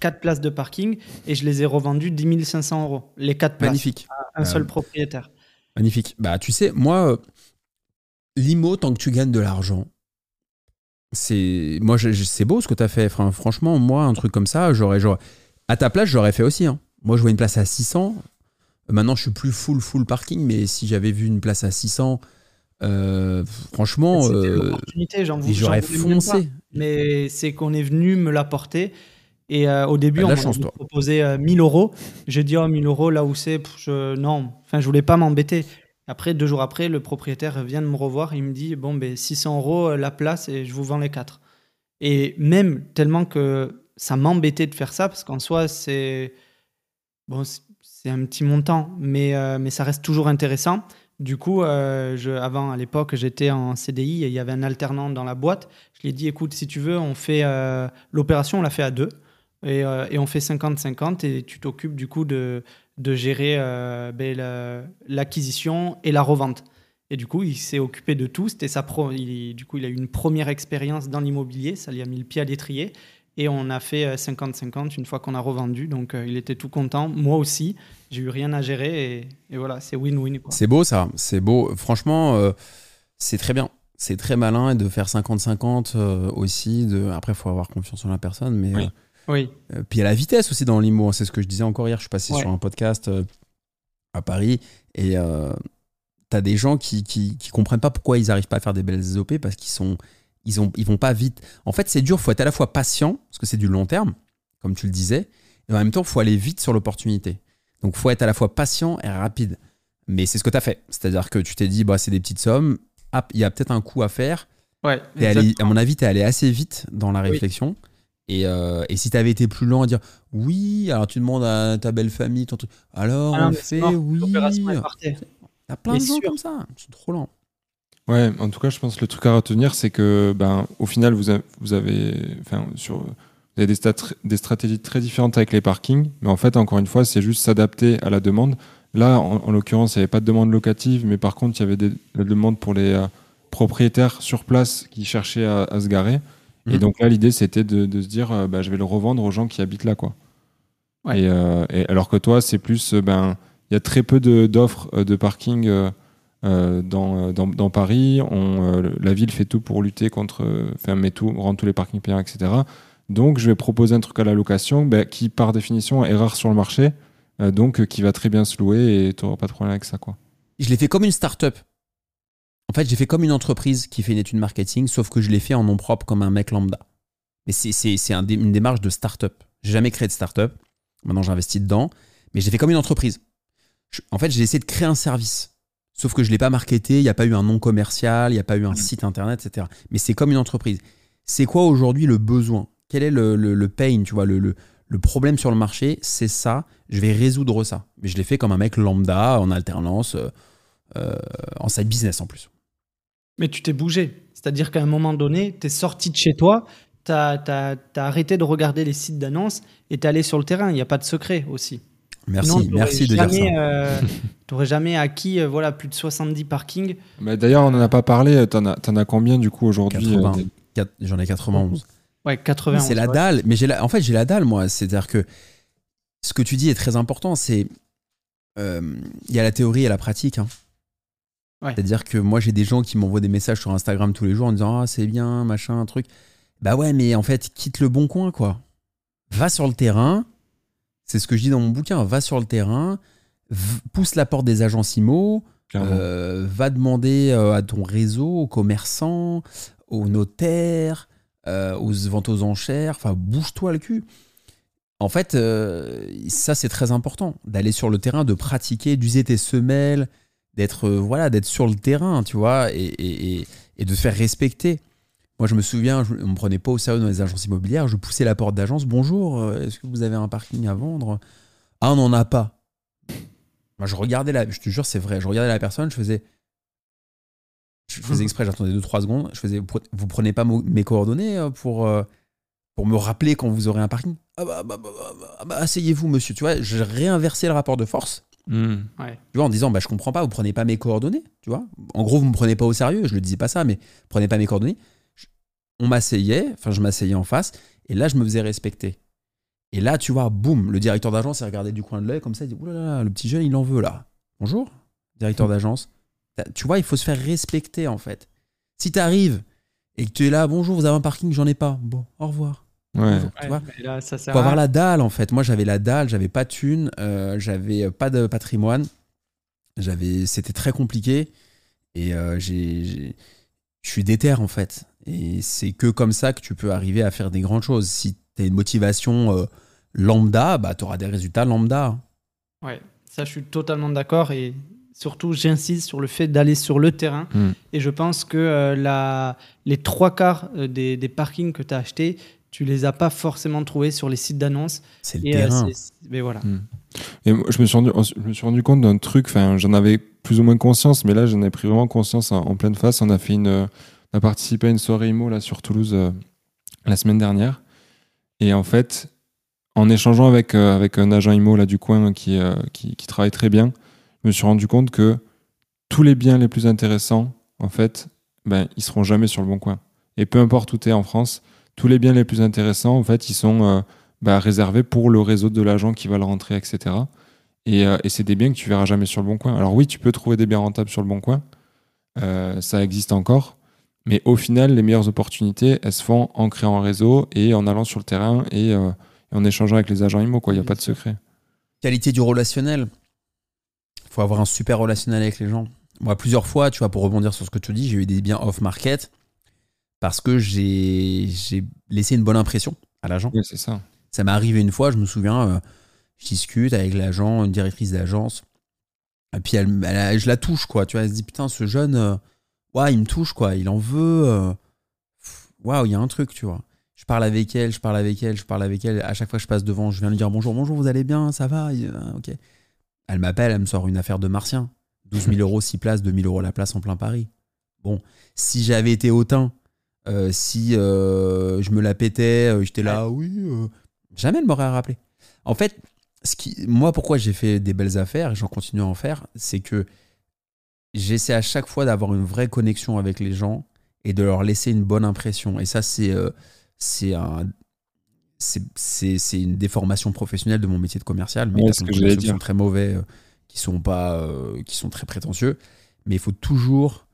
4 places de parking, et je les ai revendus 10 500 euros. Les 4 places. Magnifique. À un seul propriétaire. Magnifique. Bah, tu sais, moi, l'IMO, tant que tu gagnes de l'argent, c'est moi c'est beau ce que tu as fait franchement moi un truc comme ça j'aurais à ta place j'aurais fait aussi hein. moi je vois une place à 600 maintenant je suis plus full full parking mais si j'avais vu une place à 600 euh, franchement euh, j'aurais foncé mais c'est qu'on est venu me l'apporter et euh, au début, on m'a proposé 1000 euros. J'ai dit, oh, 1000 euros, là où c'est, je... non. Enfin, je voulais pas m'embêter. Après, deux jours après, le propriétaire vient de me revoir. Il me dit Bon, ben, 600 euros euh, la place et je vous vends les quatre. Et même tellement que ça m'embêtait de faire ça, parce qu'en soi, c'est. Bon, c'est un petit montant, mais, euh, mais ça reste toujours intéressant. Du coup, euh, je, avant, à l'époque, j'étais en CDI et il y avait un alternant dans la boîte. Je lui ai dit Écoute, si tu veux, on fait l'opération, on l'a fait à deux. Et, et on fait 50-50 et tu t'occupes du coup de, de gérer euh, ben, l'acquisition et la revente. Et du coup, il s'est occupé de tout. C'était sa pro il, du coup, il a eu une première expérience dans l'immobilier. Ça lui a mis le pied à l'étrier. Et on a fait 50-50 euh, une fois qu'on a revendu. Donc, euh, il était tout content. Moi aussi, j'ai eu rien à gérer. Et, voilà, c'est win-win. C'est beau ça. C'est beau. Franchement, c'est très bien. C'est très malin de faire 50-50 aussi. De... Après, il faut avoir confiance en la personne. Mais. Oui. Euh, puis il y a la vitesse aussi dans l'IMO. Hein, c'est ce que je disais encore hier. Je suis passé sur un podcast euh, à Paris et euh, tu as des gens qui, qui, comprennent pas pourquoi ils n'arrivent pas à faire des belles OP parce qu'ils sont ils, ont, ils vont pas vite. En fait, c'est dur. Il faut être à la fois patient parce que c'est du long terme, comme tu le disais, et en même temps, il faut aller vite sur l'opportunité. Donc, il faut être à la fois patient et rapide. Mais c'est ce que tu as fait. C'est-à-dire que tu t'es dit, bah, c'est des petites sommes. Il y a peut-être un coup à faire. Ouais, à mon avis, tu es allé assez vite dans la réflexion. Euh, et, si tu avais été plus lent à dire oui, alors tu demandes à ta belle famille, ton truc, alors ah on fait oui. T'as plein de gens comme ça, c'est trop lent. Ouais, en tout cas, je pense que le truc à retenir, c'est que, ben, au final, vous, vous avez, enfin, sur, vous avez des, des, stratégies très différentes avec les parkings, mais en fait, encore une fois, c'est juste s'adapter à la demande. Là, en, l'occurrence, il n'y avait pas de demande locative, mais par contre, il y avait des, la demande pour les euh, propriétaires sur place qui cherchaient à se garer. Et mhm. donc là, l'idée, c'était de, se dire, euh, bah, je vais le revendre aux gens qui habitent là. Quoi. Euh, et, alors que toi, c'est plus, euh, ben, il y a très peu d'offres de, parking dans, dans, Paris. On, la ville fait tout pour lutter contre, enfin, met tout, rend tous les parkings payants, etc. Donc, je vais proposer un truc à la location ben, qui, par définition, est rare sur le marché, donc qui va très bien se louer et tu n'auras pas de problème avec ça. Quoi. Je l'ai fait comme une start-up. En fait, j'ai fait comme une entreprise qui fait une étude marketing, sauf que je l'ai fait en nom propre comme un mec lambda. Mais c'est un, une démarche de start-up. J'ai jamais créé de start-up. Maintenant, j'investis dedans. Mais j'ai fait comme une entreprise. en fait, j'ai essayé de créer un service. Sauf que je ne l'ai pas marketé, il n'y a pas eu un nom commercial, il n'y a pas eu un site internet, etc. Mais c'est comme une entreprise. C'est quoi aujourd'hui le besoin? Quel est le, le, pain, tu vois, le, le, problème sur le marché? C'est ça, je vais résoudre ça. Mais je l'ai fait comme un mec lambda, en alternance, euh, euh, en side business en plus. Mais tu t'es bougé. C'est-à-dire qu'à un moment donné, tu es sorti de chez toi, tu as, arrêté de regarder les sites d'annonces et tu es allé sur le terrain. Il n'y a pas de secret aussi. Merci, merci de dire ça. Euh, tu n'aurais jamais acquis euh, voilà, plus de 70 parkings. Mais D'ailleurs, on n'en a pas parlé. Tu en, en, as combien du coup aujourd'hui euh, J'en ai 91. Ouais, 91. C'est la dalle. Mais la, en fait, j'ai la dalle, moi. C'est-à-dire que ce que tu dis est très important. C'est. Il y a la théorie et la pratique. Hein. C'est-à-dire que moi, j'ai des gens qui m'envoient des messages sur Instagram tous les jours en disant Ah, c'est bien, machin, un truc. Bah ouais, mais en fait, quitte le bon coin, quoi. Va sur le terrain. C'est ce que je dis dans mon bouquin. Va sur le terrain, pousse la porte des agences IMO, euh, va demander euh, à ton réseau, aux commerçants, aux notaires, euh, aux ventes aux enchères. Enfin, bouge-toi le cul. En fait, ça, c'est très important. D'aller sur le terrain, de pratiquer, d'user tes semelles, d'être voilà, d'être sur le terrain, tu vois, et, et de te faire respecter. Moi, je me souviens, on ne me prenait pas au sérieux dans les agences immobilières. Je poussais la porte d'agence. Bonjour, euh, est-ce que vous avez un parking à vendre? Ah, on n'en a pas. Moi, je regardais la. Je te jure, c'est vrai. Je regardais la personne, je faisais. Je faisais exprès, j'attendais 2-3 secondes. Je faisais. Vous prenez pas mes coordonnées euh, pour, euh, pour me rappeler quand vous aurez un parking? Ah bah, bah, bah asseyez-vous, monsieur. Tu vois, je réinversais le rapport de force. Hmm. Tu vois, en disant, bah, je comprends pas, vous prenez pas mes coordonnées. Tu vois, en gros, vous me prenez pas au sérieux. Je le disais pas ça, mais prenez pas mes coordonnées on m'asseyait, enfin je m'asseyais en face, et là je me faisais respecter. Et là, tu vois, boum, le directeur d'agence s'est regardé du coin de l'œil comme ça, il dit Oulala, le petit jeune, il en veut là. Bonjour, directeur mmh. d'agence. Tu vois, il faut se faire respecter en fait. Si tu arrives et que tu es là, bonjour, vous avez un parking, j'en ai pas. Bon, au revoir. Ouais. tu vois, faut avoir la dalle en fait. Moi, j'avais la dalle, j'avais pas de thune, euh, j'avais pas de patrimoine. J'avais, c'était très compliqué et euh, j'ai, je suis déter en fait. Et c'est que comme ça que tu peux arriver à faire des grandes choses. Si tu as une motivation euh, lambda, bah, tu auras des résultats lambda. Ouais, ça je suis totalement d'accord. Et surtout, j'insiste sur le fait d'aller sur le terrain. Hmm. Et je pense que euh, la, les trois quarts euh, des, des parkings que tu as achetés, tu les as pas forcément trouvés sur les sites d'annonces. C'est le terrain. mais voilà. Hmm. Et je me suis rendu, je me suis rendu compte d'un truc, enfin, j'en avais plus ou moins conscience, mais là, j'en ai pris vraiment conscience en, en, pleine face. On a fait une, on a participé à une soirée IMO là, sur Toulouse euh, la semaine dernière. Et en fait, en échangeant avec, euh, avec un agent IMO là, du coin qui, euh, qui, qui, travaille très bien, je me suis rendu compte que tous les biens les plus intéressants, en fait, ben, ils seront jamais sur le bon coin. Et peu importe où tu es en France, tous les biens les plus intéressants, en fait, ils sont ben, réservés pour le réseau de l'agent qui va le rentrer, etc. Et, et c'est des biens que tu verras jamais sur le bon coin. Alors oui, tu peux trouver des biens rentables sur le bon coin. ça existe encore. Mais au final, les meilleures opportunités, elles se font en créant un réseau et en allant sur le terrain et, euh, en échangeant avec les agents IMO. Il n'y a pas de secret. Qualité du relationnel. Il faut avoir un super relationnel avec les gens. Moi, plusieurs fois, tu vois, pour rebondir sur ce que tu dis, j'ai eu des biens off-market parce que j'ai laissé une bonne impression à l'agent. Oui, c'est ça. Ça m'est arrivé une fois, je me souviens, euh, je discute avec l'agent, une directrice d'agence, et puis elle, je la touche, quoi. Tu vois, elle se dit, putain, ce jeune, euh, ouais, il me touche, quoi. Il en veut. Euh, waouh, il y a un truc, tu vois. Je parle avec elle, je parle avec elle, je parle avec elle. À chaque fois que je passe devant, je viens lui dire bonjour, bonjour, vous allez bien, ça va ah, Ok. Elle m'appelle, elle me sort une affaire de martien. 12 000 euros, 6 places, 2 000 euros la place en plein Paris. Bon, si j'avais été hautain, euh, si euh, je me la pétais, j'étais là, oui, jamais elle m'aurait rappelé. En fait, ce qui, moi, pourquoi j'ai fait des belles affaires et j'en continue à en faire, c'est que j'essaie à chaque fois d'avoir une vraie connexion avec les gens et de leur laisser une bonne impression. Et ça, c'est euh, c'est un c'est une déformation professionnelle de mon métier de commercial. Mais ce que je dire. sont très mauvais, euh, qui sont pas, euh, qui sont très prétentieux. Mais il faut toujours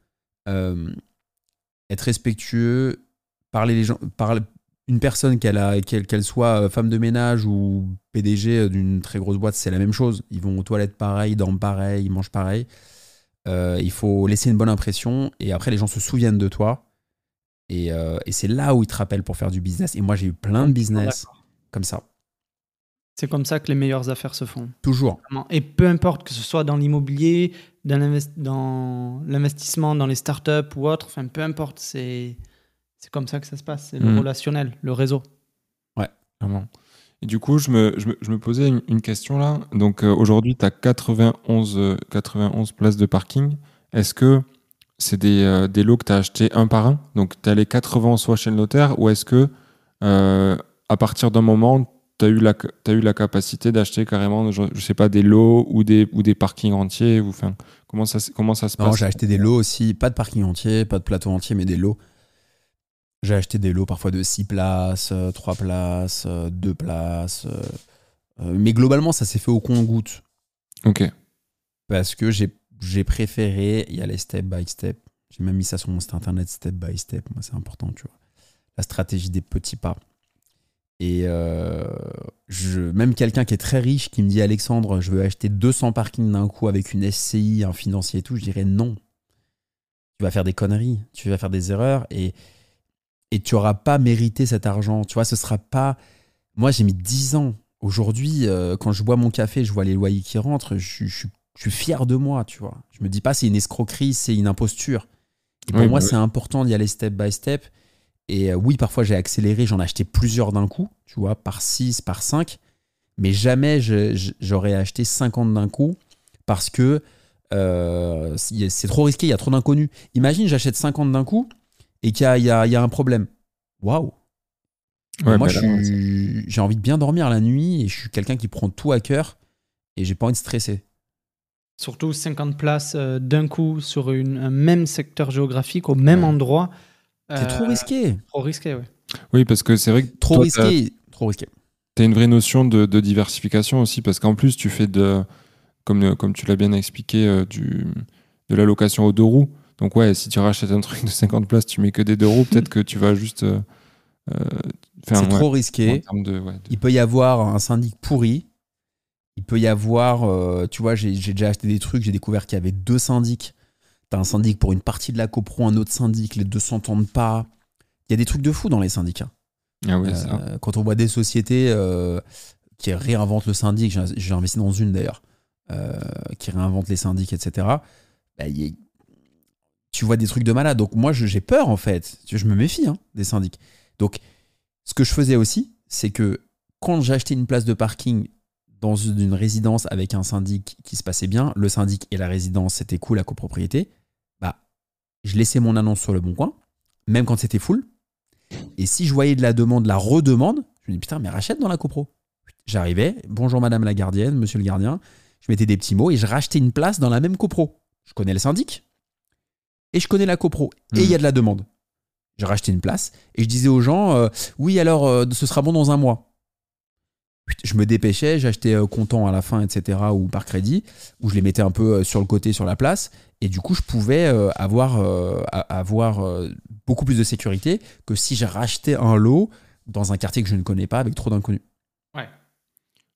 être respectueux, parler les gens, parler une personne qu'elle qu'elle soit femme de ménage ou PDG d'une très grosse boîte, c'est la même chose. Ils vont aux toilettes pareil, dorment pareil, ils mangent pareil. Euh, il faut laisser une bonne impression et après les gens se souviennent de toi. Et, euh, et c'est là où ils te rappellent pour faire du business. Et moi j'ai eu plein de business comme ça. C'est comme ça que les meilleures affaires se font. Toujours. Et peu importe que ce soit dans l'immobilier, dans l'invest- dans l'investissement, dans les startups ou autre, enfin peu importe, c'est comme ça que ça se passe. C'est le Mm. relationnel, le réseau. Clairement. Et du coup, je me, je me, je me posais une, une question là. Donc euh, aujourd'hui, tu as 91, euh, 91 places de parking. Est-ce que c'est des, euh, des lots que tu as achetés un par un? Donc tu as les 80 soit chez le notaire ou est-ce que euh, à partir d'un moment, tu as, t'as eu la capacité d'acheter carrément, je, je sais pas, des lots ou des, ou des parkings entiers ou, enfin, comment, ça, comment ça se Non, passe? j'ai acheté des lots aussi, pas de parking entier, pas de plateau entier, mais des lots. J'ai acheté des lots parfois de 6 places, 3 places, 2 places. euh, euh, mais globalement, ça s'est fait au compte-goutte. Ok. Parce que j'ai j'ai préféré y aller step by step. J'ai même mis ça sur mon site internet, step by step. Moi, c'est important, tu vois. La stratégie des petits pas. Et euh, je, même quelqu'un qui est très riche qui me dit Alexandre, je veux acheter 200 parkings d'un coup avec une SCI, un financier et tout, je dirais non. Tu vas faire des conneries, tu vas faire des erreurs et, et tu n'auras pas mérité cet argent. Tu vois, ce sera pas. Moi, j'ai mis 10 ans. Aujourd'hui, euh, quand je bois mon café, je vois les loyers qui rentrent, je, suis- je suis- je suis fier de moi, tu vois. Je me dis pas c'est une escroquerie, c'est une imposture. Et pour Oui, moi, bah oui. c'est important d'y aller step by step. Et euh, oui, parfois j'ai accéléré, j'en ai acheté plusieurs d'un coup, tu vois, par 6, par 5. Mais jamais j'aurais acheté 50 d'un coup parce que euh, c'est trop risqué, il y a trop d'inconnus. Imagine, j'achète 50 d'un coup et qu'il y a, y y un problème. Waouh! Ouais, moi, j'ai envie de bien dormir la nuit et je suis quelqu'un qui prend tout à cœur et j'ai pas envie de stresser. Surtout 50 places euh, d'un coup sur une, un même secteur géographique, au même Ouais. endroit. C'est Euh, trop risqué. Trop risqué, oui. Oui, parce que c'est vrai que Trop toi, risqué. Trop risqué. Tu as une vraie notion de, de diversification aussi, parce qu'en plus, tu fais de, comme, comme tu l'as bien expliqué, euh, du, de la location aux deux roues. Donc, ouais, si tu rachètes un truc de 50 places, tu mets que des deux roues, peut-être que tu vas juste. euh, euh, C'est ouais, trop en risqué. termes de, ouais, de- Il peut y avoir un syndic pourri. Il peut y avoir, euh, tu vois, j'ai j'ai déjà acheté des trucs, j'ai découvert qu'il y avait deux syndics. T'as un syndic pour une partie de la copro, un autre syndic, les deux s'entendent pas. Il y a des trucs de fou dans les syndicats. Ah. Euh, quand on voit des sociétés euh, qui réinventent le syndic, j'ai investi dans une d'ailleurs, euh, qui réinvente les syndics, etc. bah, y tu vois des trucs de malade. Donc moi, je- j'ai peur en fait. Je me méfie hein, des syndics. Donc, ce que je faisais aussi, c'est que quand j'achetais une place de parking dans une résidence avec un syndic qui se passait bien, le syndic et la résidence, c'était cool, la copropriété, bah, je laissais mon annonce sur le bon coin, même quand c'était full. Et si je voyais de la demande, la redemande, je me dis putain, mais rachète dans la copro. J'arrivais, bonjour madame la gardienne, monsieur le gardien, je mettais des petits mots et je rachetais une place dans la même copro. Je connais le syndic et je connais la copro. Et il y a de la demande. J'ai racheté une place et je disais aux gens euh, oui, alors euh, ce sera bon dans un mois. Je me dépêchais, j'achetais euh, comptant à la fin, etc., ou par crédit, ou je les mettais un peu euh, sur le côté, sur la place, et du coup, je pouvais euh, avoir, euh, euh, beaucoup plus de sécurité que si j'ai racheté un lot dans un quartier que je ne connais pas avec trop d'inconnus.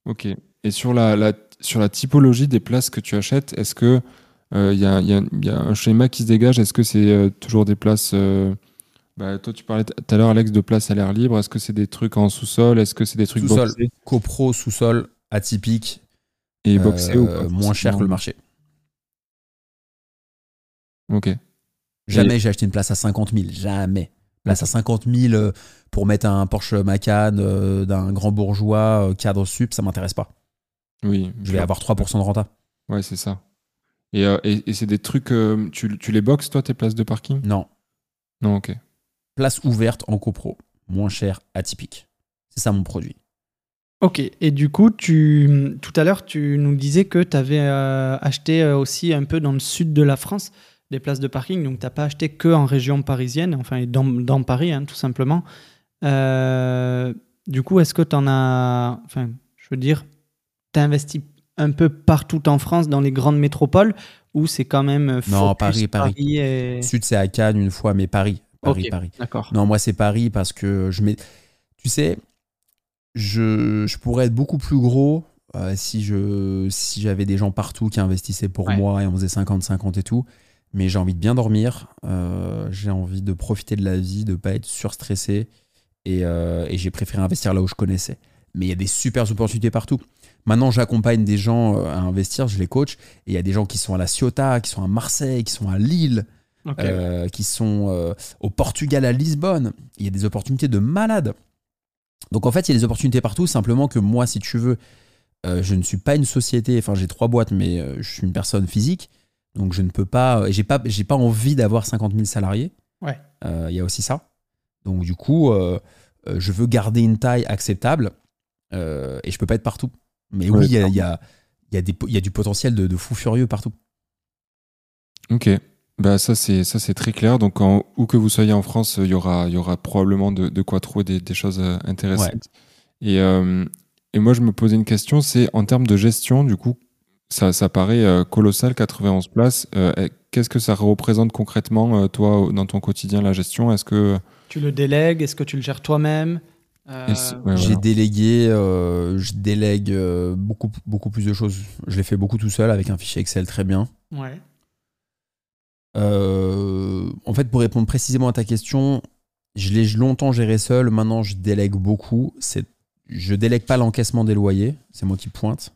Ok. Et sur la, typologie des places que tu achètes, est-ce que il y, a, y a- un schéma qui se dégage? Est-ce que c'est euh, toujours des places euh, bah, Toi, tu parlais tout à l'heure, Alex, de places à l'air libre. Est-ce que c'est des trucs en sous-sol? Est-ce que c'est des trucs Sous-sol. Copro, sous-sol, atypique, Et euh, boxés ou pas? moins cher que le marché. Ok. Jamais j'ai acheté une place à 50 000, jamais. Place à 50 000 euh, pour mettre un Porsche Macan euh, d'un grand bourgeois euh, cadre sup, ça m'intéresse pas. Oui. Je vais avoir 3% de renta. Ouais, c'est ça. Et, euh, et, et c'est des trucs. euh, tu, tu les boxes, toi, tes places de parking? Non. Non, ok. Place ouverte en copro, moins cher, atypique. C'est ça mon produit. Ok, et du coup, tu, tout à l'heure, tu nous disais que tu avais acheté euh, aussi un peu dans le sud de la France des places de parking, donc tu n'as pas acheté que en région parisienne, enfin et dans, dans Paris, hein, tout simplement. Euh, du coup, est-ce que tu en as, enfin, je veux dire, tu as investi un peu partout en France, dans les grandes métropoles, ou c'est quand même Non, Paris, Paris. et... Sud, c'est à Cannes une fois, mais Paris. Paris. Paris. D'accord. Non, moi, c'est Paris parce que je mets. Tu sais, je, je pourrais être beaucoup plus gros euh, si je si j'avais des gens partout qui investissaient pour Ouais. moi et on faisait 50-50 et tout. Mais j'ai envie de bien dormir, euh, j'ai envie de profiter de la vie, de pas être surstressé. Et, euh, et j'ai préféré investir là où je connaissais. Mais il y a des super opportunités partout. Maintenant, j'accompagne des gens à investir, je les coach. Et il y a des gens qui sont à la Ciotat, qui sont à Marseille, qui sont à Lille, Euh, qui sont euh, au Portugal, à Lisbonne. Il y a des opportunités de malade. Donc en fait, il y a des opportunités partout. Simplement que moi, si tu veux, euh, je ne suis pas une société. Enfin, j'ai trois boîtes, mais euh, je suis une personne physique. Donc je ne peux pas. et J'ai pas, j'ai pas envie d'avoir 50 000 salariés. Ouais. Euh, Il y a aussi ça. Donc du coup, euh, euh, je veux garder une taille acceptable euh, et je peux pas être partout. Mais oui, il y a, il y, a, il y, a des- il y a du potentiel de, de fou furieux partout. Ok. Bah ça c'est ça c'est très clair. Donc en- où que vous soyez en France, il y aura il y aura probablement de, de quoi trouver des, des choses euh, intéressantes. Et euh, et moi je me posais une question, c'est en termes de gestion, du coup ça ça paraît euh, colossal, 91 places. Euh, eh, Qu'est-ce que ça représente concrètement toi dans ton quotidien la gestion? Est-ce que Tu le délègues? Est-ce que tu le gères toi-même? Euh, ouais, J'ai voilà. délégué, euh, je délègue euh, beaucoup, beaucoup plus de choses. Je l'ai fait beaucoup tout seul avec un fichier Excel très bien. Ouais. Euh, en fait, pour répondre précisément à ta question, je l'ai longtemps géré seul. Maintenant, je délègue beaucoup. C'est, je délègue pas l'encaissement des loyers. C'est moi qui pointe.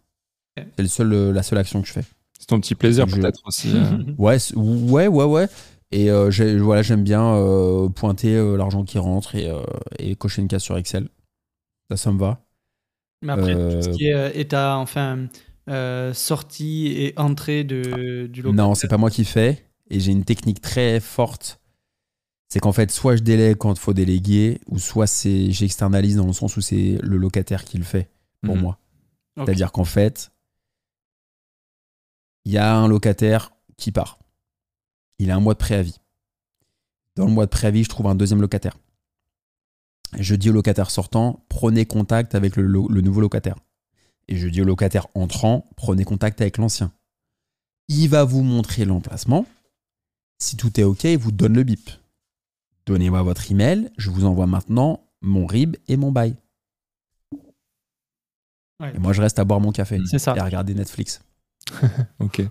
C'est le seul, euh, la seule action que je fais. c'est ton petit plaisir Je- peut-être aussi euh, Ouais, ouais, ouais, ouais. Et euh, voilà, j'aime bien euh, pointer euh, l'argent qui rentre et, euh, et cocher une case sur Excel. Ça, ça me va. Mais après, Euh, tout ce qui est état, enfin, euh, sortie et entrée de, du local. Non, c'est pas moi qui fais. Et j'ai une technique très forte. C'est qu'en fait, soit je délègue quand il faut déléguer, ou soit c'est j'externalise dans le sens où c'est le locataire qui le fait pour Mhm. moi. C'est-à-dire qu'en fait, il y a un locataire qui part. Il a un mois de préavis. Dans le mois de préavis, je trouve un deuxième locataire. Je dis au locataire sortant, prenez contact avec le nouveau locataire. Et je dis au locataire entrant, prenez contact avec l'ancien. Il va vous montrer l'emplacement. Si tout est OK, il vous donne le bip. Donnez-moi votre email, je vous envoie maintenant mon RIB et mon bail. Ouais. Et moi, je reste à boire mon café ça. et à regarder Netflix. Ok.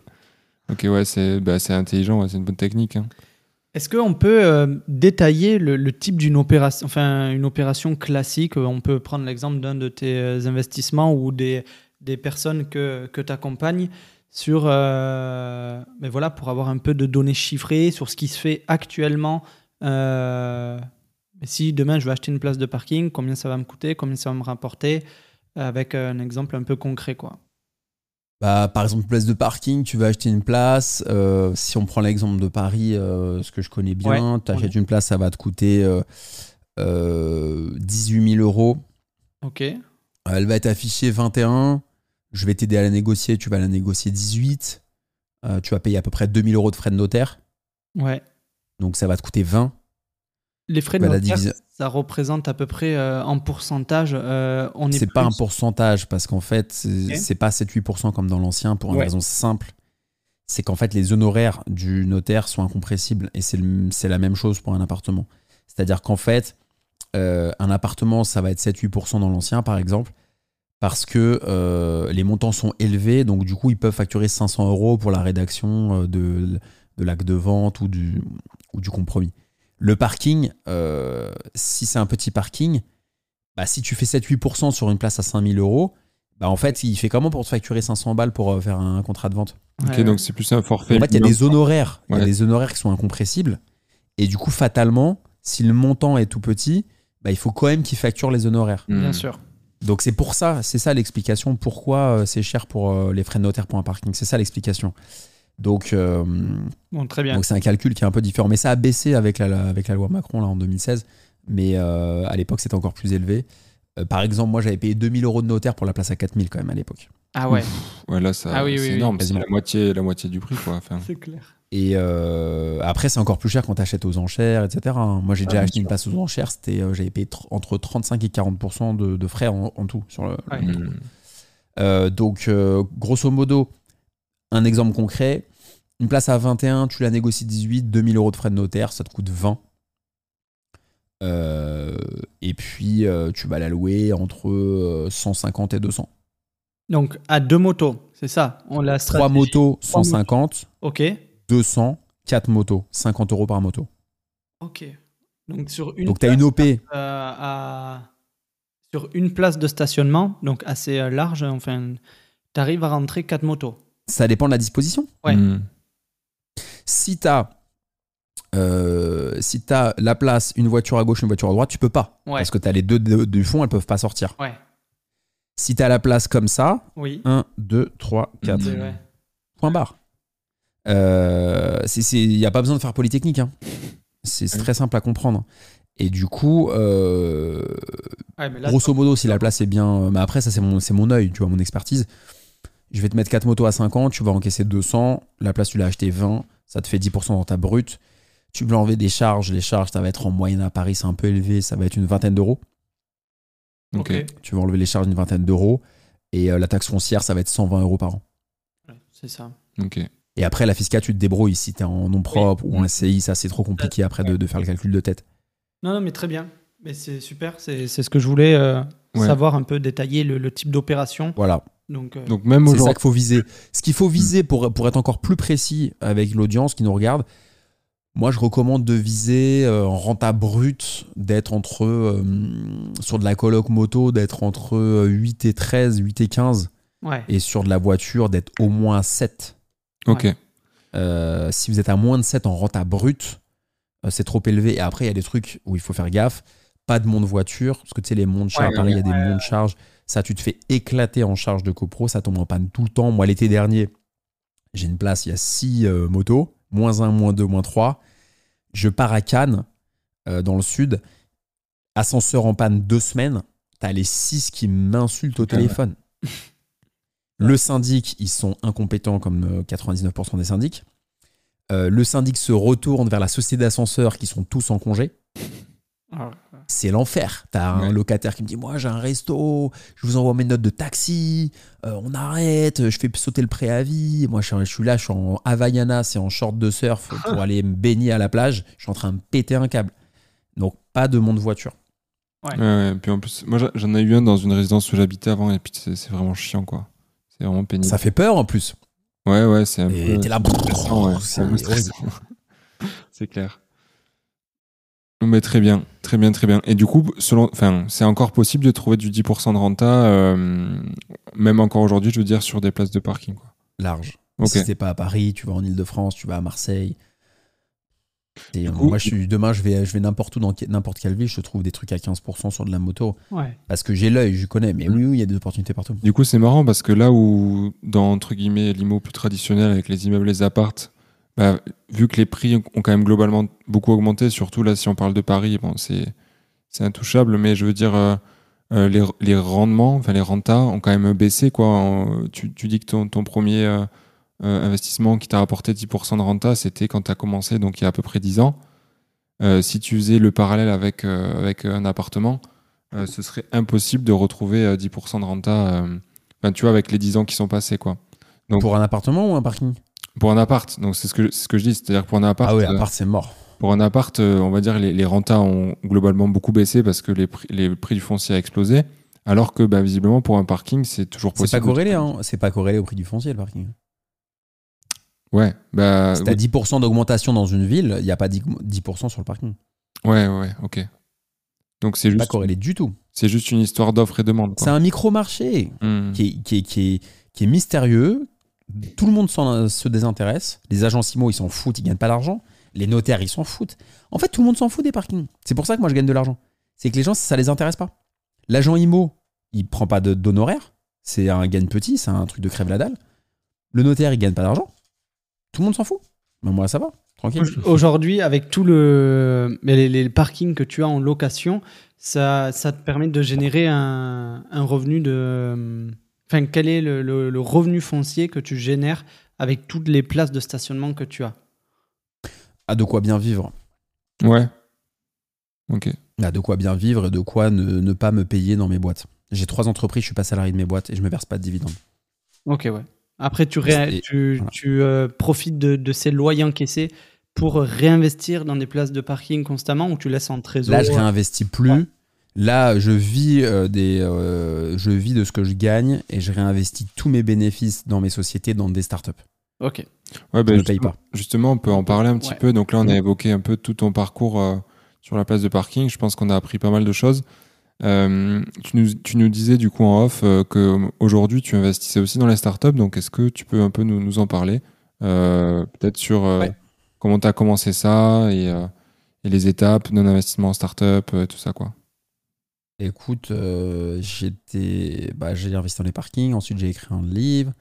Ok, ouais, c'est bah, c'est intelligent, ouais, c'est une bonne technique. hein. Est-ce qu'on peut euh, détailler le, le type d'une opération, enfin une opération classique? On peut prendre l'exemple d'un de tes euh, investissements ou des, des personnes que, que tu accompagnes sur, euh, mais voilà, pour avoir un peu de données chiffrées sur ce qui se fait actuellement. Euh, si demain je veux acheter une place de parking, combien ça va me coûter, combien ça va me rapporter, avec un exemple un peu concret, quoi. Bah, par exemple, place de parking, tu vas acheter une place. euh, si on prend l'exemple de Paris, euh, ce que je connais bien, tu achètes une place, ça va te coûter euh, euh, 18 000 euros. Ok. Elle va être affichée 21. Je vais t'aider à la négocier. Tu vas la négocier 18. Euh, tu vas payer à peu près 2000 euros de frais de notaire. Ouais. Donc ça va te coûter 20. Les frais de Bah, notaire, ça représente à peu près euh, en pourcentage. euh, on est C'est pas un pourcentage parce qu'en fait, c'est Ok. c'est pas 7-8% comme dans l'ancien pour une Ouais. raison simple. C'est qu'en fait, les honoraires du notaire sont incompressibles et c'est le- c'est la même chose pour un appartement. C'est-à-dire qu'en fait, euh, un appartement, ça va être 7-8% dans l'ancien, par exemple, parce que euh, les montants sont élevés, donc du coup, ils peuvent facturer 500 euros pour la rédaction euh, de, de l'acte de vente ou du, ou du compromis. Le parking, euh, si c'est un petit parking, bah, si tu fais 7-8% sur une place à 5000 euros, bah, en fait, il fait comment pour te facturer 500 balles pour euh, faire un contrat de vente? Ok, Ouais, donc c'est plus un forfait. En fait, il y a des honoraires. Il y a Ouais. des honoraires qui sont incompressibles. Et du coup, fatalement, si le montant est tout petit, bah, il faut quand même qu'il facture les honoraires. Hmm. Bien sûr. Donc c'est pour ça, c'est ça l'explication pourquoi euh, c'est cher pour euh, les frais de notaire pour un parking. C'est ça l'explication. Donc euh, Bon, très bien. donc c'est un calcul qui est un peu différent. Mais ça a baissé avec la, la- avec la loi Macron là, en 2016. Mais euh, à l'époque, c'était encore plus élevé. Euh, par exemple, moi, j'avais payé 2000 euros de notaire pour la place à 4000 quand même à l'époque. Ah ouais, Ouais, là, ça, Ah oui, c'est oui, oui. énorme. C'est la moitié, la moitié du prix, quoi. Enfin, c'est clair. Et euh, après, c'est encore plus cher quand tu achètes aux enchères, etc. Moi, j'ai Ah, déjà acheté une place aux enchères. C'était, euh, j'avais payé tr- entre 35 et 40% de, de frais en, en tout. Sur le, Ouais. hmm. Euh, donc, euh, grosso modo, un exemple concret une place à 21, tu la négocies 18, 2000 euros de frais de notaire, ça te coûte 20. Euh, et puis, euh, tu vas la louer entre euh, 150 et 200. Donc, à deux motos, c'est ça on l'a Trois motos, 150. Ok. 200, 4 motos, 50 euros par moto. Ok. Donc, sur une, Donc, tu as une OP. euh, à- sur une place de stationnement, donc assez euh, large, enfin, tu arrives à rentrer quatre motos. Ça dépend de la disposition. Ouais. Hmm. Si tu as, si t'as la place, une voiture à gauche, une voiture à droite, tu peux pas. Ouais. Parce que tu as les deux de- du fond, elles peuvent pas sortir. Ouais. Si tu as la place comme ça, Oui. 1, 2, 3, 4. C'est vrai. Point barre. Il n'y a pas besoin de faire Polytechnique. hein. C'est très simple à comprendre. Et du coup, euh, Ouais, mais là, grosso modo, si la place est bien. Mais après, ça, c'est mon, mon œil, tu vois, mon expertise. Je vais te mettre 4 motos à 50, tu vas encaisser 200. La place, tu l'as acheté 20, ça te fait 10% dans ta brute. Tu veux enlever des charges. Les charges, ça va être en moyenne à Paris, c'est un peu élevé, ça va être une vingtaine d'euros. Tu vas enlever les charges d'une vingtaine d'euros. Et euh, la taxe foncière, ça va être 120 euros par an. Ouais, c'est ça. Ok. Et après, la fiscale, tu te débrouilles. Si tu es en nom propre ou en SCI, ça, c'est trop compliqué après de, de faire le calcul de tête. Non, non, mais très bien. Mais c'est super. C'est c'est ce que je voulais euh, Ouais. savoir un peu détailler le, le type d'opération. Voilà. Donc, euh, Donc même C'est ça qu'il faut viser. Ce qu'il faut viser pour, pour être encore plus précis avec l'audience qui nous regarde, moi, je recommande de viser euh, en renta brute d'être entre, euh, sur de la coloc moto, d'être entre euh, 8 et 13, 8 et 15, ouais. et sur de la voiture, d'être au moins à 7. Ok. Euh, si vous êtes à moins de 7 en renta brute, euh, c'est trop élevé. Et après, il y a des trucs où il faut faire gaffe. Pas de monte voiture, parce que tu sais, les montes charge, Ouais, pareil, il y a des montes charge. Ça, tu te fais éclater en charge de copro, ça tombe en panne tout le temps. Moi, l'été dernier, j'ai une place, il y a 6 motos, moins 1, moins 2, moins 3. Je pars à Cannes, euh, dans le sud. Ascenseur en panne deux semaines. T'as les 6 qui m'insultent au téléphone. Le syndic, ils sont incompétents comme euh, 99% des syndics. Euh, le syndic se retourne vers la société d'ascenseurs qui sont tous en congé. Alors, C'est l'enfer. T'as un locataire qui me dit Moi, j'ai un resto, je vous envoie mes notes de taxi, euh, on arrête, je fais sauter le préavis. Moi, je suis, je suis là, je suis en Havaianas et en short de surf pour aller me baigner à la plage. Je suis en train de péter un câble. Donc, pas de monde voiture. Ouais, ouais. Puis en plus, moi j'en ai eu un dans une résidence où j'habitais avant et puis c'est c'est vraiment chiant quoi. C'est vraiment pénible. Ça fait peur en plus. Ouais, ouais, c'est un Et peu. t'es là, ouais. c'est c'est clair. Mais très bien, très bien, très bien. Et du coup, selon, enfin, c'est encore possible de trouver du 10% de renta, euh, même encore aujourd'hui, je veux dire, sur des places de parking. Quoi. Large. Ok. Si t'es pas à Paris, tu vas en Ile-de-France, tu vas à Marseille. Et, Du euh, coup- moi, je suis, demain, je vais, je vais n'importe où, dans n'importe quelle ville, je trouve des trucs à 15% sur de la moto. ouais. Parce que j'ai l'œil, je connais. Mais oui, oui, il y a des opportunités partout. Du coup, c'est marrant parce que là où, dans entre guillemets l'IMO plus traditionnel avec les immeubles, les appartes, bah, vu que les prix ont quand même globalement beaucoup augmenté, surtout là si on parle de Paris, bon, c'est c'est intouchable, mais je veux dire euh, euh, les, les rendements, enfin les rentas ont quand même baissé quoi. En- tu, tu dis que ton, ton premier euh, euh, investissement qui t'a rapporté 10% de renta, c'était quand tu as commencé, donc il y a à peu près 10 ans. Euh, si tu faisais le parallèle avec, euh, avec un appartement, euh, ce serait impossible de retrouver euh, 10% de renta, euh, enfin, tu vois, avec les 10 ans qui sont passés, quoi. Donc- Pour un appartement ou un parking? Pour un appart, donc c'est ce que, c'est ce que je dis, c'est-à-dire pour un appart, Ah oui, euh, appart, c'est mort. pour un appart, euh, on va dire les, les rentas ont globalement beaucoup baissé parce que les prix, les prix du foncier a explosé, alors que bah, visiblement pour un parking, c'est toujours C'est possible. pas corrélé, hein. C'est pas corrélé au prix du foncier, le parking. Ouais, bah, Si t'as 10% d'augmentation dans une ville, il n'y a pas 10% 10% sur le parking. ouais, ouais, ok. Donc c'est C'est pas juste, corrélé du tout. c'est juste une histoire d'offre et demande. C'est un micro-marché Hmm. qui est, qui, est, qui, est, qui est mystérieux. Tout le monde s'en- se désintéresse. Les agents IMO, ils s'en foutent, ils gagnent pas d'argent. Les notaires, ils s'en foutent. En fait, tout le monde s'en fout des parkings. C'est pour ça que moi, je gagne de l'argent. C'est que les gens, ça les intéresse pas. L'agent IMO, il prend pas de- d'honoraires. C'est un gagne petit, c'est un truc de crève la dalle. Le notaire, il gagne pas d'argent. Tout le monde s'en fout. Mais moi, ça va. Tranquille. Aujourd'hui, avec tout le mais les, les parkings que tu as en location, ça, ça te permet de générer un, un revenu de. Enfin, quel est le, le- le revenu foncier que tu génères avec toutes les places de stationnement que tu as? Ah, de quoi bien vivre. Ouais. Ok. Ah, de quoi bien vivre et de quoi ne, ne pas me payer dans mes boîtes. J'ai trois entreprises, je suis pas salarié de mes boîtes et je me verse pas de dividendes. Ok, ouais. Après, tu, ré- Et- tu, voilà. tu, euh, profites de, de ces loyers encaissés pour réinvestir dans des places de parking constamment ou tu laisses en trésor? Là, je réinvestis plus. Ouais. Là, je vis, euh, des, euh, je vis de ce que je gagne et je réinvestis tous mes bénéfices dans mes sociétés, dans des startups. Ok. Ouais, bah, Je ne paye justement, pas. justement, on peut en parler un petit Ouais. peu. Donc là, on a évoqué un peu tout ton parcours euh, sur la place de parking. Je pense qu'on a appris pas mal de choses. Euh, tu, nous, tu nous disais du coup en off euh, que aujourd'hui tu investissais aussi dans les startups. Donc est-ce que tu peux un peu nous, nous en parler Euh, Peut-être sur euh, Ouais. comment tu as commencé ça et, euh, et les étapes d'un investissement en startup, euh, tout ça quoi? Écoute, euh, j'étais, bah, j'ai investi dans les parkings. Ensuite, j'ai écrit un livre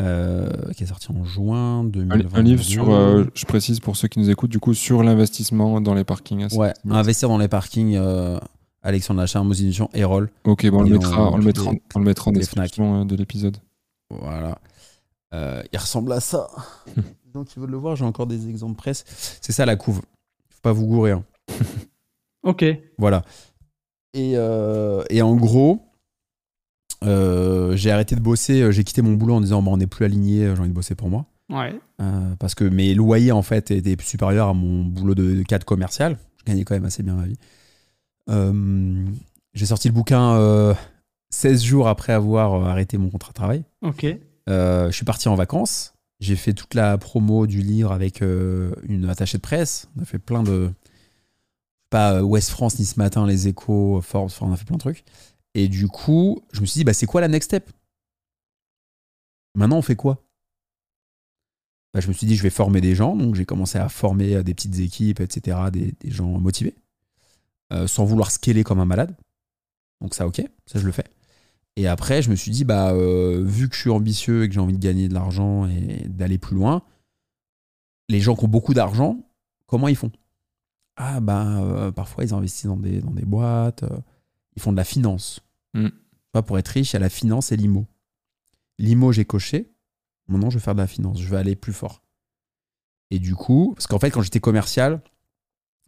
euh, qui est sorti en juin Un, 2022. un livre sur, euh, je précise pour ceux qui nous écoutent, du coup sur l'investissement dans les parkings. hein, Ouais, investir dans les parkings. Alexandre Lacharme, aux éditions Erol. Ok, bon, on, le Et mettra, on- on, le mettra, les- on le mettra en description euh, de l'épisode. Voilà. Euh, il ressemble à ça. Donc, qui veulent le voir, j'ai encore des exemples presse. C'est ça la couve. Faut pas vous gourer. hein. Ok. Voilà. Et, euh, et en gros, euh, j'ai arrêté de bosser. J'ai quitté mon boulot en disant bon, on n'est plus aligné, j'ai envie de bosser pour moi. Ouais. Euh, parce que mes loyers, en fait, étaient supérieurs à mon boulot de, de cadre commercial. Je gagnais quand même assez bien ma vie. Euh, j'ai sorti le bouquin euh, 16 jours après avoir euh, arrêté mon contrat de travail. Ok. Euh, je suis parti en vacances. J'ai fait toute la promo du livre avec une attachée de presse. On a fait plein de. Pas West France, ni ce matin, les échos, Forbes, enfin, on a fait plein de trucs. Et du coup, je me suis dit, bah, c'est quoi la next step? Maintenant, on fait quoi? Bah, Je me suis dit, je vais former des gens. Donc, j'ai commencé à former des petites équipes, etc., des, des gens motivés, euh, sans vouloir scaler comme un malade. Donc, ça, ok, ça, je le fais. Et après, je me suis dit, bah, euh, vu que je suis ambitieux et que j'ai envie de gagner de l'argent et d'aller plus loin, les gens qui ont beaucoup d'argent, comment ils font? Ah, bah, euh, parfois, ils investissent dans des, dans des boîtes, ils font de la finance. Mm. Pour être riche, il y a la finance et l'IMO. L'IMO, j'ai coché. Maintenant, je vais faire de la finance. Je vais aller plus fort. Et du coup, parce qu'en fait, quand j'étais commercial,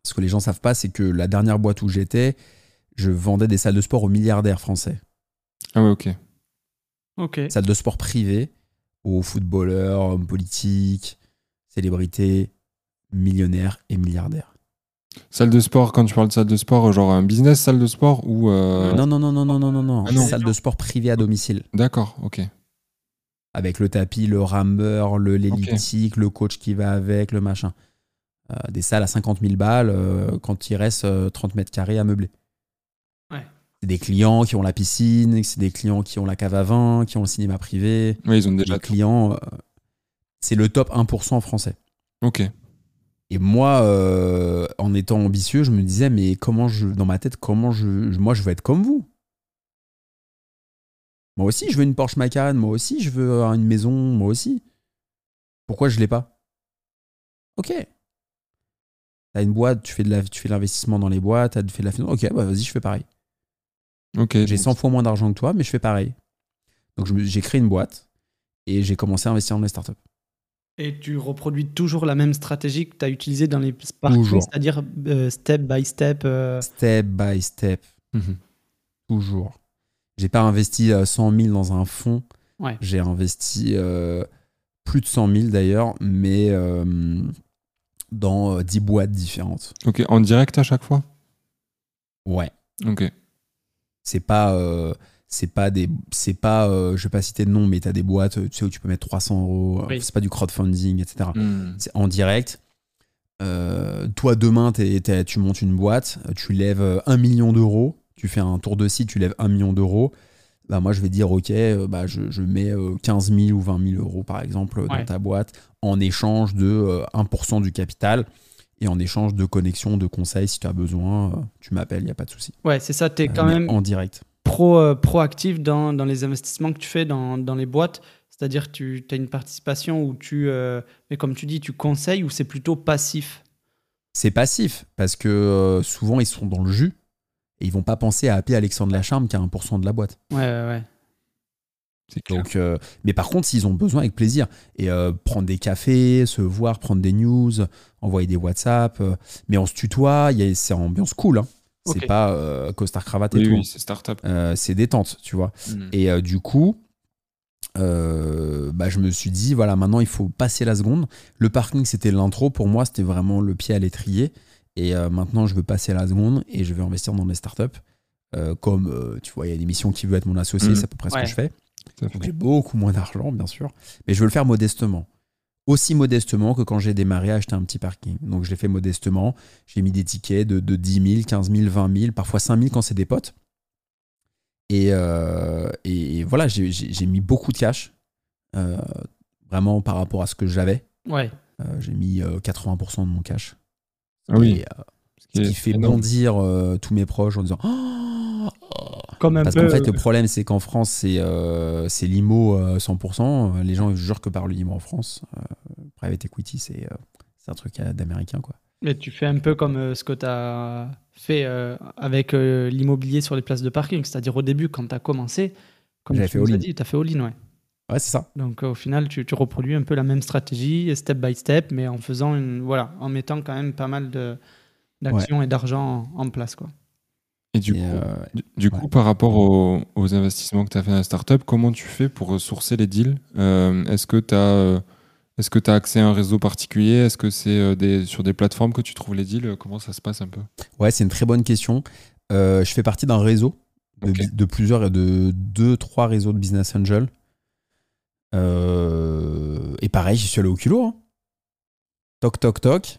ce que les gens savent pas, c'est que la dernière boîte où j'étais, je vendais des salles de sport aux milliardaires français Ah ouais, ok. Ok. salle de sport privée aux footballeurs, hommes politiques, célébrités, millionnaires et milliardaires. Salle de sport, quand tu parles de salle de sport, genre un business salle de sport ou. euh, Non, non, non, non, non, non, non, non. Ah non. Salle de sport privée à domicile. D'accord, ok. Avec le tapis, le rameur, le l'elliptique, le coach qui va avec, le machin. Euh, des salles à 50 000 balles euh, quand il reste euh, 30 mètres carrés à meubler. Ouais. C'est des clients qui ont la piscine, c'est des clients qui ont la cave à vin, qui ont le cinéma privé. Ouais, ils ont déjà Les tout. clients, euh, c'est le top 1% français. Ok. Et moi, euh, en étant ambitieux, je me disais, mais comment je, dans ma tête, comment je, moi, je veux être comme vous? Moi aussi, je veux une Porsche Macan. Moi aussi, je veux une maison. Moi aussi. Pourquoi je l'ai pas? Ok. T'as une boîte, tu fais de la, tu fais de l'investissement dans les boîtes, t'as fait de la finance. Ok, bah vas-y, je fais pareil. Ok. J'ai 100 fois moins d'argent que toi, mais je fais pareil. Donc j'ai créé une boîte et j'ai commencé à investir dans les startups. Et tu reproduis toujours la même stratégie que tu as utilisée dans les Toujours. c'est-à-dire euh, step by step. euh, Step by step, Mhm. toujours. J'ai pas investi euh, 100 000 dans un fonds. Ouais. J'ai investi euh, plus de 100 000 d'ailleurs, mais euh, dans euh, 10 boîtes différentes. Ok, en direct à chaque fois? Ouais. Ok. C'est pas, euh, c'est pas des, c'est pas, euh, je vais pas citer de nom, mais t'as des boîtes, euh, tu sais où tu peux mettre 300 euros. euh, Oui. C'est pas du crowdfunding, etc. Hmm. C'est en direct. Euh, toi, demain, t'es- t'es- tu montes une boîte, tu lèves euh, un million d'euros, tu fais un tour de site, tu lèves un million d'euros. Bah, moi, je vais dire, OK, euh, bah, je, je mets euh, 15 000 ou 20 000 euros, par exemple, Ouais. dans ta boîte, en échange de euh, 1% du capital et en échange de connexions, de conseils. Si tu as besoin, euh, tu m'appelles, il n'y a pas de souci. Ouais, c'est ça, tu es Euh, quand même En direct. pro, euh, proactif dans, dans les investissements que tu fais dans, dans les boîtes. C'est-à-dire que tu as une participation où tu, euh, mais comme tu dis, tu conseilles ou c'est plutôt passif? C'est passif parce que euh, souvent, ils sont dans le jus et ils vont pas penser à appeler Alexandre Lacharme qui a 1% de la boîte. Ouais, ouais, ouais. C'est clair. Donc, euh, mais par contre, s'ils ont besoin, avec plaisir. Et euh, prendre des cafés, se voir, prendre des news, envoyer des WhatsApp. euh, mais on se tutoie, il y a- c'est ambiance cool. Hein. C'est Ok. pas euh, costard cravate et Oui, tout. oui, c'est start-up. Euh, c'est détente, tu vois. Hmm. Et euh, du coup, euh, bah, je me suis dit, voilà, maintenant il faut passer la seconde. Le parking, c'était l'intro. Pour moi, c'était vraiment le pied à l'étrier. Et euh, maintenant, je veux passer la seconde et je vais investir dans les startups. Euh, comme, euh, tu vois, il y a une émission qui veut être mon associé, Mhm. c'est à peu près ce que je fais. À. Donc j'ai beaucoup moins d'argent, bien sûr. Mais je veux le faire modestement. Aussi modestement que quand j'ai démarré à acheter un petit parking. Donc je l'ai fait modestement. J'ai mis des tickets de, de 10 000, 15 000, 20 000, parfois 5 000 quand c'est des potes. Et, euh, et voilà, j'ai- mis beaucoup de cash. euh, vraiment par rapport à ce que j'avais. Ouais. Euh, j'ai mis euh, 80% de mon cash. Ah oui, Et, euh, ce qui fait énorme. bondir euh, tous mes proches en disant Oh Comme un Parce qu'en fait, le problème, c'est qu'en France, c'est euh, c'est l'IMO euh, 100%. Les gens jurent que par l'IMO en France. Euh, private equity, c'est euh, c'est un truc euh, d'américain, quoi. Mais tu fais un peu comme euh, ce que tu as fait euh, avec euh, l'immobilier sur les places de parking. C'est-à-dire au début, quand tu as commencé, comme tu fait nous as dit, tu as fait all-in, ouais. Ouais, c'est ça. Donc euh, au final, tu, tu reproduis un peu la même stratégie, step by step, mais en faisant une, voilà, en mettant quand même pas mal de d'actions et d'argent en, en place, quoi. Et du Et, coup, euh, du- du coup par rapport aux, aux investissements que tu as fait dans la startup, comment tu fais pour sourcer les deals? Euh, Est-ce que tu as. Est-ce que tu as accès à un réseau particulier? Est-ce que c'est euh, des, sur des plateformes que tu trouves les deals? Comment ça se passe un peu? Ouais, c'est une très bonne question. Euh, je fais partie d'un réseau de, de plusieurs, de deux, trois réseaux de business angel. Euh, et pareil, j'y suis allé au culot. hein. Toc, toc, toc.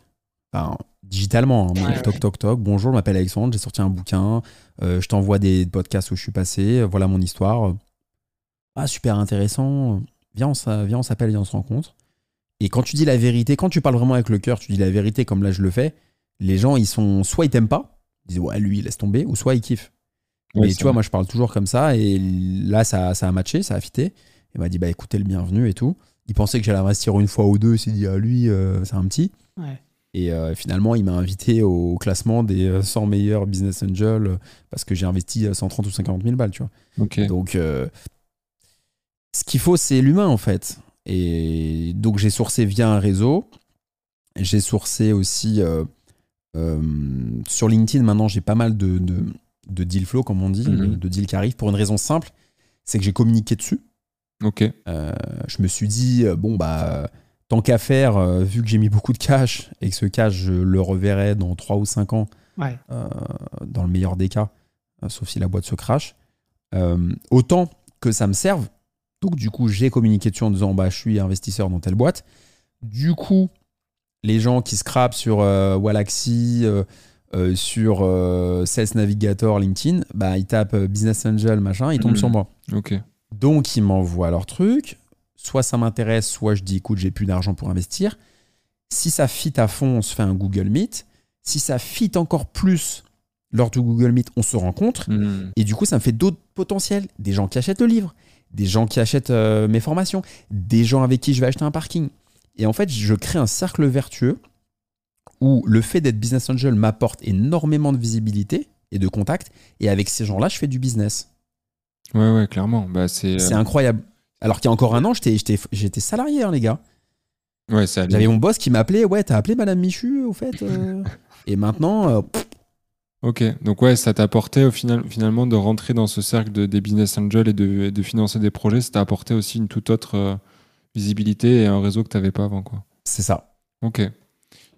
Enfin, digitalement, hein, Ouais, toc, ouais. toc, toc. Bonjour, je m'appelle Alexandre, j'ai sorti un bouquin. Euh, je t'envoie des podcasts où je suis passé. Voilà mon histoire. Ah, super intéressant. Viens, on s'appelle, viens, on se rencontre. Et quand tu dis la vérité, quand tu parles vraiment avec le cœur, tu dis la vérité comme là je le fais, les gens, ils sont soit ils t'aiment pas, ils disent ouais, lui, laisse tomber, ou soit ils kiffent. Mais tu vois, vrai. moi, je parle toujours comme ça. Et là, ça, ça a matché, ça a fité. Il m'a dit, bah écoutez, le bienvenu et tout. Il pensait que j'allais investir une fois ou deux. Il s'est dit, ah, lui, euh, c'est un petit. Ouais. Et euh, finalement, il m'a invité au classement des euh, 100 meilleurs business angels euh, parce que j'ai investi euh, 130 ou 50 000 balles, tu vois. Donc, euh, ce qu'il faut, c'est l'humain, en fait. Et donc, j'ai sourcé via un réseau. J'ai sourcé aussi euh, euh, sur LinkedIn. Maintenant, j'ai pas mal de, de, de deal flow, comme on dit, Mhm. de, de deals qui arrivent pour une raison simple c'est que j'ai communiqué dessus. Ok. Euh, je me suis dit, euh, bon, bah, tant qu'à faire, euh, vu que j'ai mis beaucoup de cash et que ce cash, je le reverrai dans 3 ou 5 ans, Ouais. euh, dans le meilleur des cas, euh, sauf si la boîte se crache, euh, autant que ça me serve. Donc, du coup, j'ai communiqué dessus en disant, bah, je suis investisseur dans telle boîte. Du coup, les gens qui scrapent sur euh, Walaxy, euh, euh, sur euh, Sales Navigator, LinkedIn, bah, ils tapent Business Angel, machin, ils tombent Mhm. sur moi. Ok. Donc, ils m'envoient leur truc. Soit ça m'intéresse, soit je dis, écoute, j'ai plus d'argent pour investir. Si ça fit à fond, on se fait un Google Meet. Si ça fit encore plus lors du Google Meet, on se rencontre. Mhm. Et du coup, ça me fait d'autres potentiels. Des gens qui achètent le livre, des gens qui achètent euh, mes formations, des gens avec qui je vais acheter un parking. Et en fait, je crée un cercle vertueux où le fait d'être business angel m'apporte énormément de visibilité et de contact. Et avec ces gens-là, je fais du business. Ouais, ouais, clairement. Bah, c'est. C'est incroyable. Alors qu'il y a encore un an, j'étais- salarié, hein, les gars. Ouais. J'avais mon boss qui m'appelait, ouais, t'as appelé Madame Michu, au fait. euh Et maintenant, euh, Ok, donc ouais, ça t'a apporté au final, finalement de rentrer dans ce cercle de, des business angels et de, et de financer des projets, ça t'a apporté aussi une toute autre euh, visibilité et un réseau que tu n'avais pas avant. Quoi. c'est ça. Ok.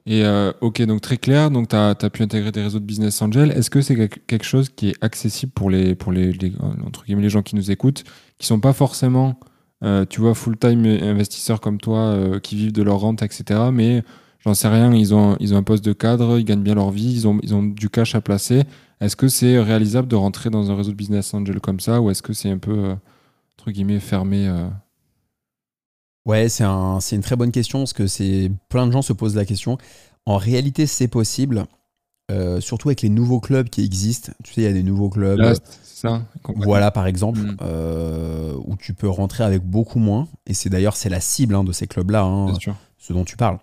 Et euh, ok, donc très clair, donc tu as, pu intégrer des réseaux de business angels. Est-ce que c'est quelque- chose qui est accessible pour les, gens qui nous écoutent, qui sont pas forcément, euh, tu vois, full-time investisseurs comme toi, euh, qui vivent de leur rente, etc. Mais j'en sais rien, ils ont, un poste de cadre, ils gagnent bien leur vie, ils ont, ils ont du cash à placer. Est-ce que c'est réalisable de rentrer dans un réseau de business angel comme ça, ou est-ce que c'est un peu, entre guillemets, fermé Ouais, c'est un, c'est une très bonne question parce que c'est plein de gens se posent la question. En réalité, c'est possible, euh, surtout avec les nouveaux clubs qui existent. Tu sais, il y a des nouveaux clubs. Là, ça. Voilà, par exemple, Mm. euh, où tu peux rentrer avec beaucoup moins. Et c'est d'ailleurs c'est la cible hein, de ces clubs-là, hein, ce dont tu parles.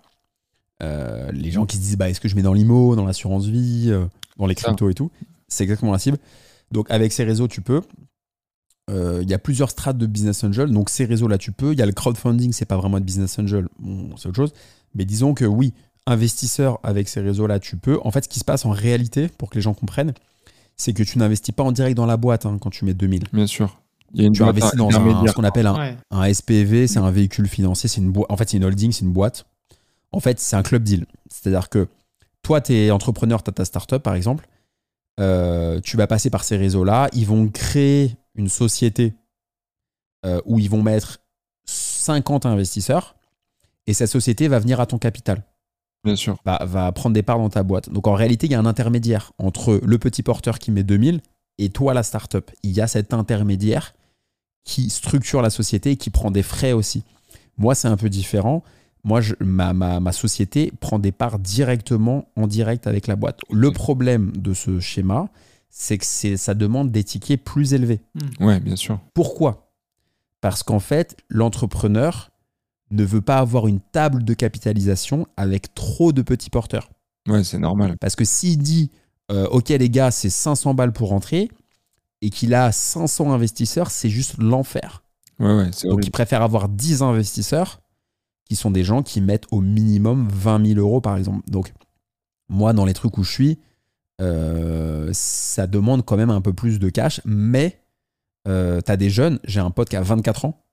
Euh, les gens qui se disent, bah, est-ce que je mets dans l'IMO, dans l'assurance vie, dans les cryptos et tout, c'est exactement la cible. Donc avec ces réseaux, tu peux. Euh, Il y a plusieurs strates de business angel. Donc ces réseaux-là, tu peux. Il y a le crowdfunding, c'est pas vraiment de business angel, bon, c'est autre chose. Mais disons que oui, investisseur avec ces réseaux-là, tu peux. En fait, ce qui se passe en réalité, pour que les gens comprennent, c'est que tu n'investis pas en direct dans la boîte hein, quand tu mets 2000. Bien sûr. Il y a une Tu investis dans un, ce qu'on appelle un, Ouais. un SPV, c'est un véhicule financier, c'est une boîte. En fait, c'est une holding, c'est une boîte. En fait, c'est un club deal. C'est-à-dire que toi, tu es entrepreneur, tu as ta startup, par exemple. Euh, tu vas passer par ces réseaux-là. Ils vont créer une société euh, où ils vont mettre 50 investisseurs et cette société va venir à ton capital. Bien sûr. Va, va prendre des parts dans ta boîte. Donc en réalité, il y a un intermédiaire entre le petit porteur qui met 2000 et toi, la startup. Il y a cet intermédiaire qui structure la société et qui prend des frais aussi. Moi, c'est un peu différent. Moi, je, ma, ma, ma société prend des parts directement en direct avec la boîte. Le problème de ce schéma, c'est que c'est- ça demande des tickets plus élevés. Ouais, bien sûr. Pourquoi? Parce qu'en fait, l'entrepreneur ne veut pas avoir une table de capitalisation avec trop de petits porteurs. Ouais, c'est normal. Parce que s'il dit, euh, OK les gars, c'est 500 balles pour rentrer, et qu'il a 500 investisseurs, c'est juste l'enfer. Ouais, ouais, c'est Donc horrible. il préfère avoir 10 investisseurs qui sont des gens qui mettent au minimum 20 000 euros par exemple. Donc moi, dans les trucs où je suis, euh, ça demande quand même un peu plus de cash, mais euh, tu as des jeunes, j'ai un pote qui a 24 ans,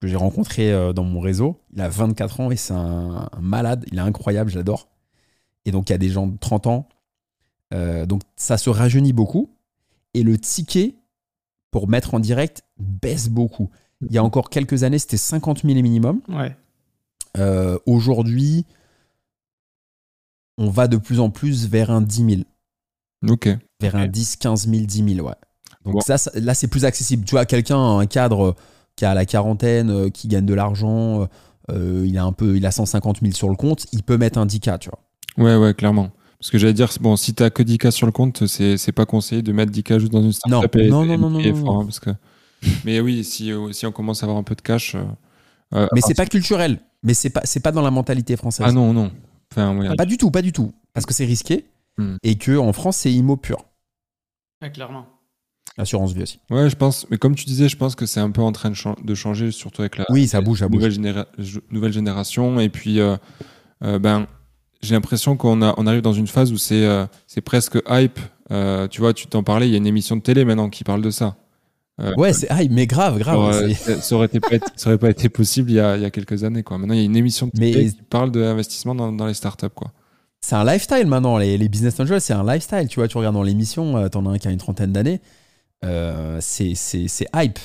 que j'ai rencontré euh, dans mon réseau, il a 24 ans et c'est un, un malade, il est incroyable, j'adore. Et donc il y a des gens de 30 ans, Euh, donc ça se rajeunit beaucoup, et le ticket pour mettre en direct baisse beaucoup. Il y a encore quelques années, c'était 50 000 minimum. Ouais. Aujourd'hui, on va de plus en plus vers un 10 000, Ok. vers un Ok. 10, 15 000, 10 000, ouais. Donc ça, ça- là, c'est plus accessible. Tu vois, quelqu'un, un cadre qui a la quarantaine, euh, qui gagne de l'argent, euh, il a un peu, il a 150 000 sur le compte, il peut mettre un 10K, tu vois. Ouais, ouais, clairement. Parce que j'allais dire, c'est- bon, si t'as que 10K sur le compte, c'est c'est pas conseillé de mettre 10K juste dans une startup Non, et, non, et- non, non, et non, fort, non. hein, parce que... Mais oui, si, euh, si on commence à avoir un peu de cash. euh, euh, Mais c'est pas culturel. Mais c'est pas, c'est pas dans la mentalité française. Ah non, non. Enfin, ouais. Pas du tout, pas du tout. Parce que c'est risqué Hmm. et que en France, c'est IMO pur. Ouais, clairement. L'assurance vie aussi. Ouais, je pense. Mais comme tu disais, je pense que c'est un peu en train de, chan- de changer, surtout avec la Oui, ça bouge, ça bouge. nouvelle, généra- nouvelle génération. Et puis, euh, euh, ben, j'ai l'impression qu'on a, on arrive dans une phase où c'est euh, c'est presque hype. Euh, tu vois, tu t'en parlais, il y a une émission de télé maintenant qui parle de ça. Euh, Ouais, c'est ah, mais grave, grave. euh, ça aurait, été pas été- ça aurait pas été possible il y a, il y a quelques années. Quoi. Maintenant, il y a une émission de Mais- télé qui parle de l'investissement dans, dans les startups. Quoi. C'est un lifestyle maintenant. Les, les business angels, c'est un lifestyle. Tu vois, tu regardes dans l'émission, euh, t'en as un qui a une trentaine d'années. euh, c'est hype.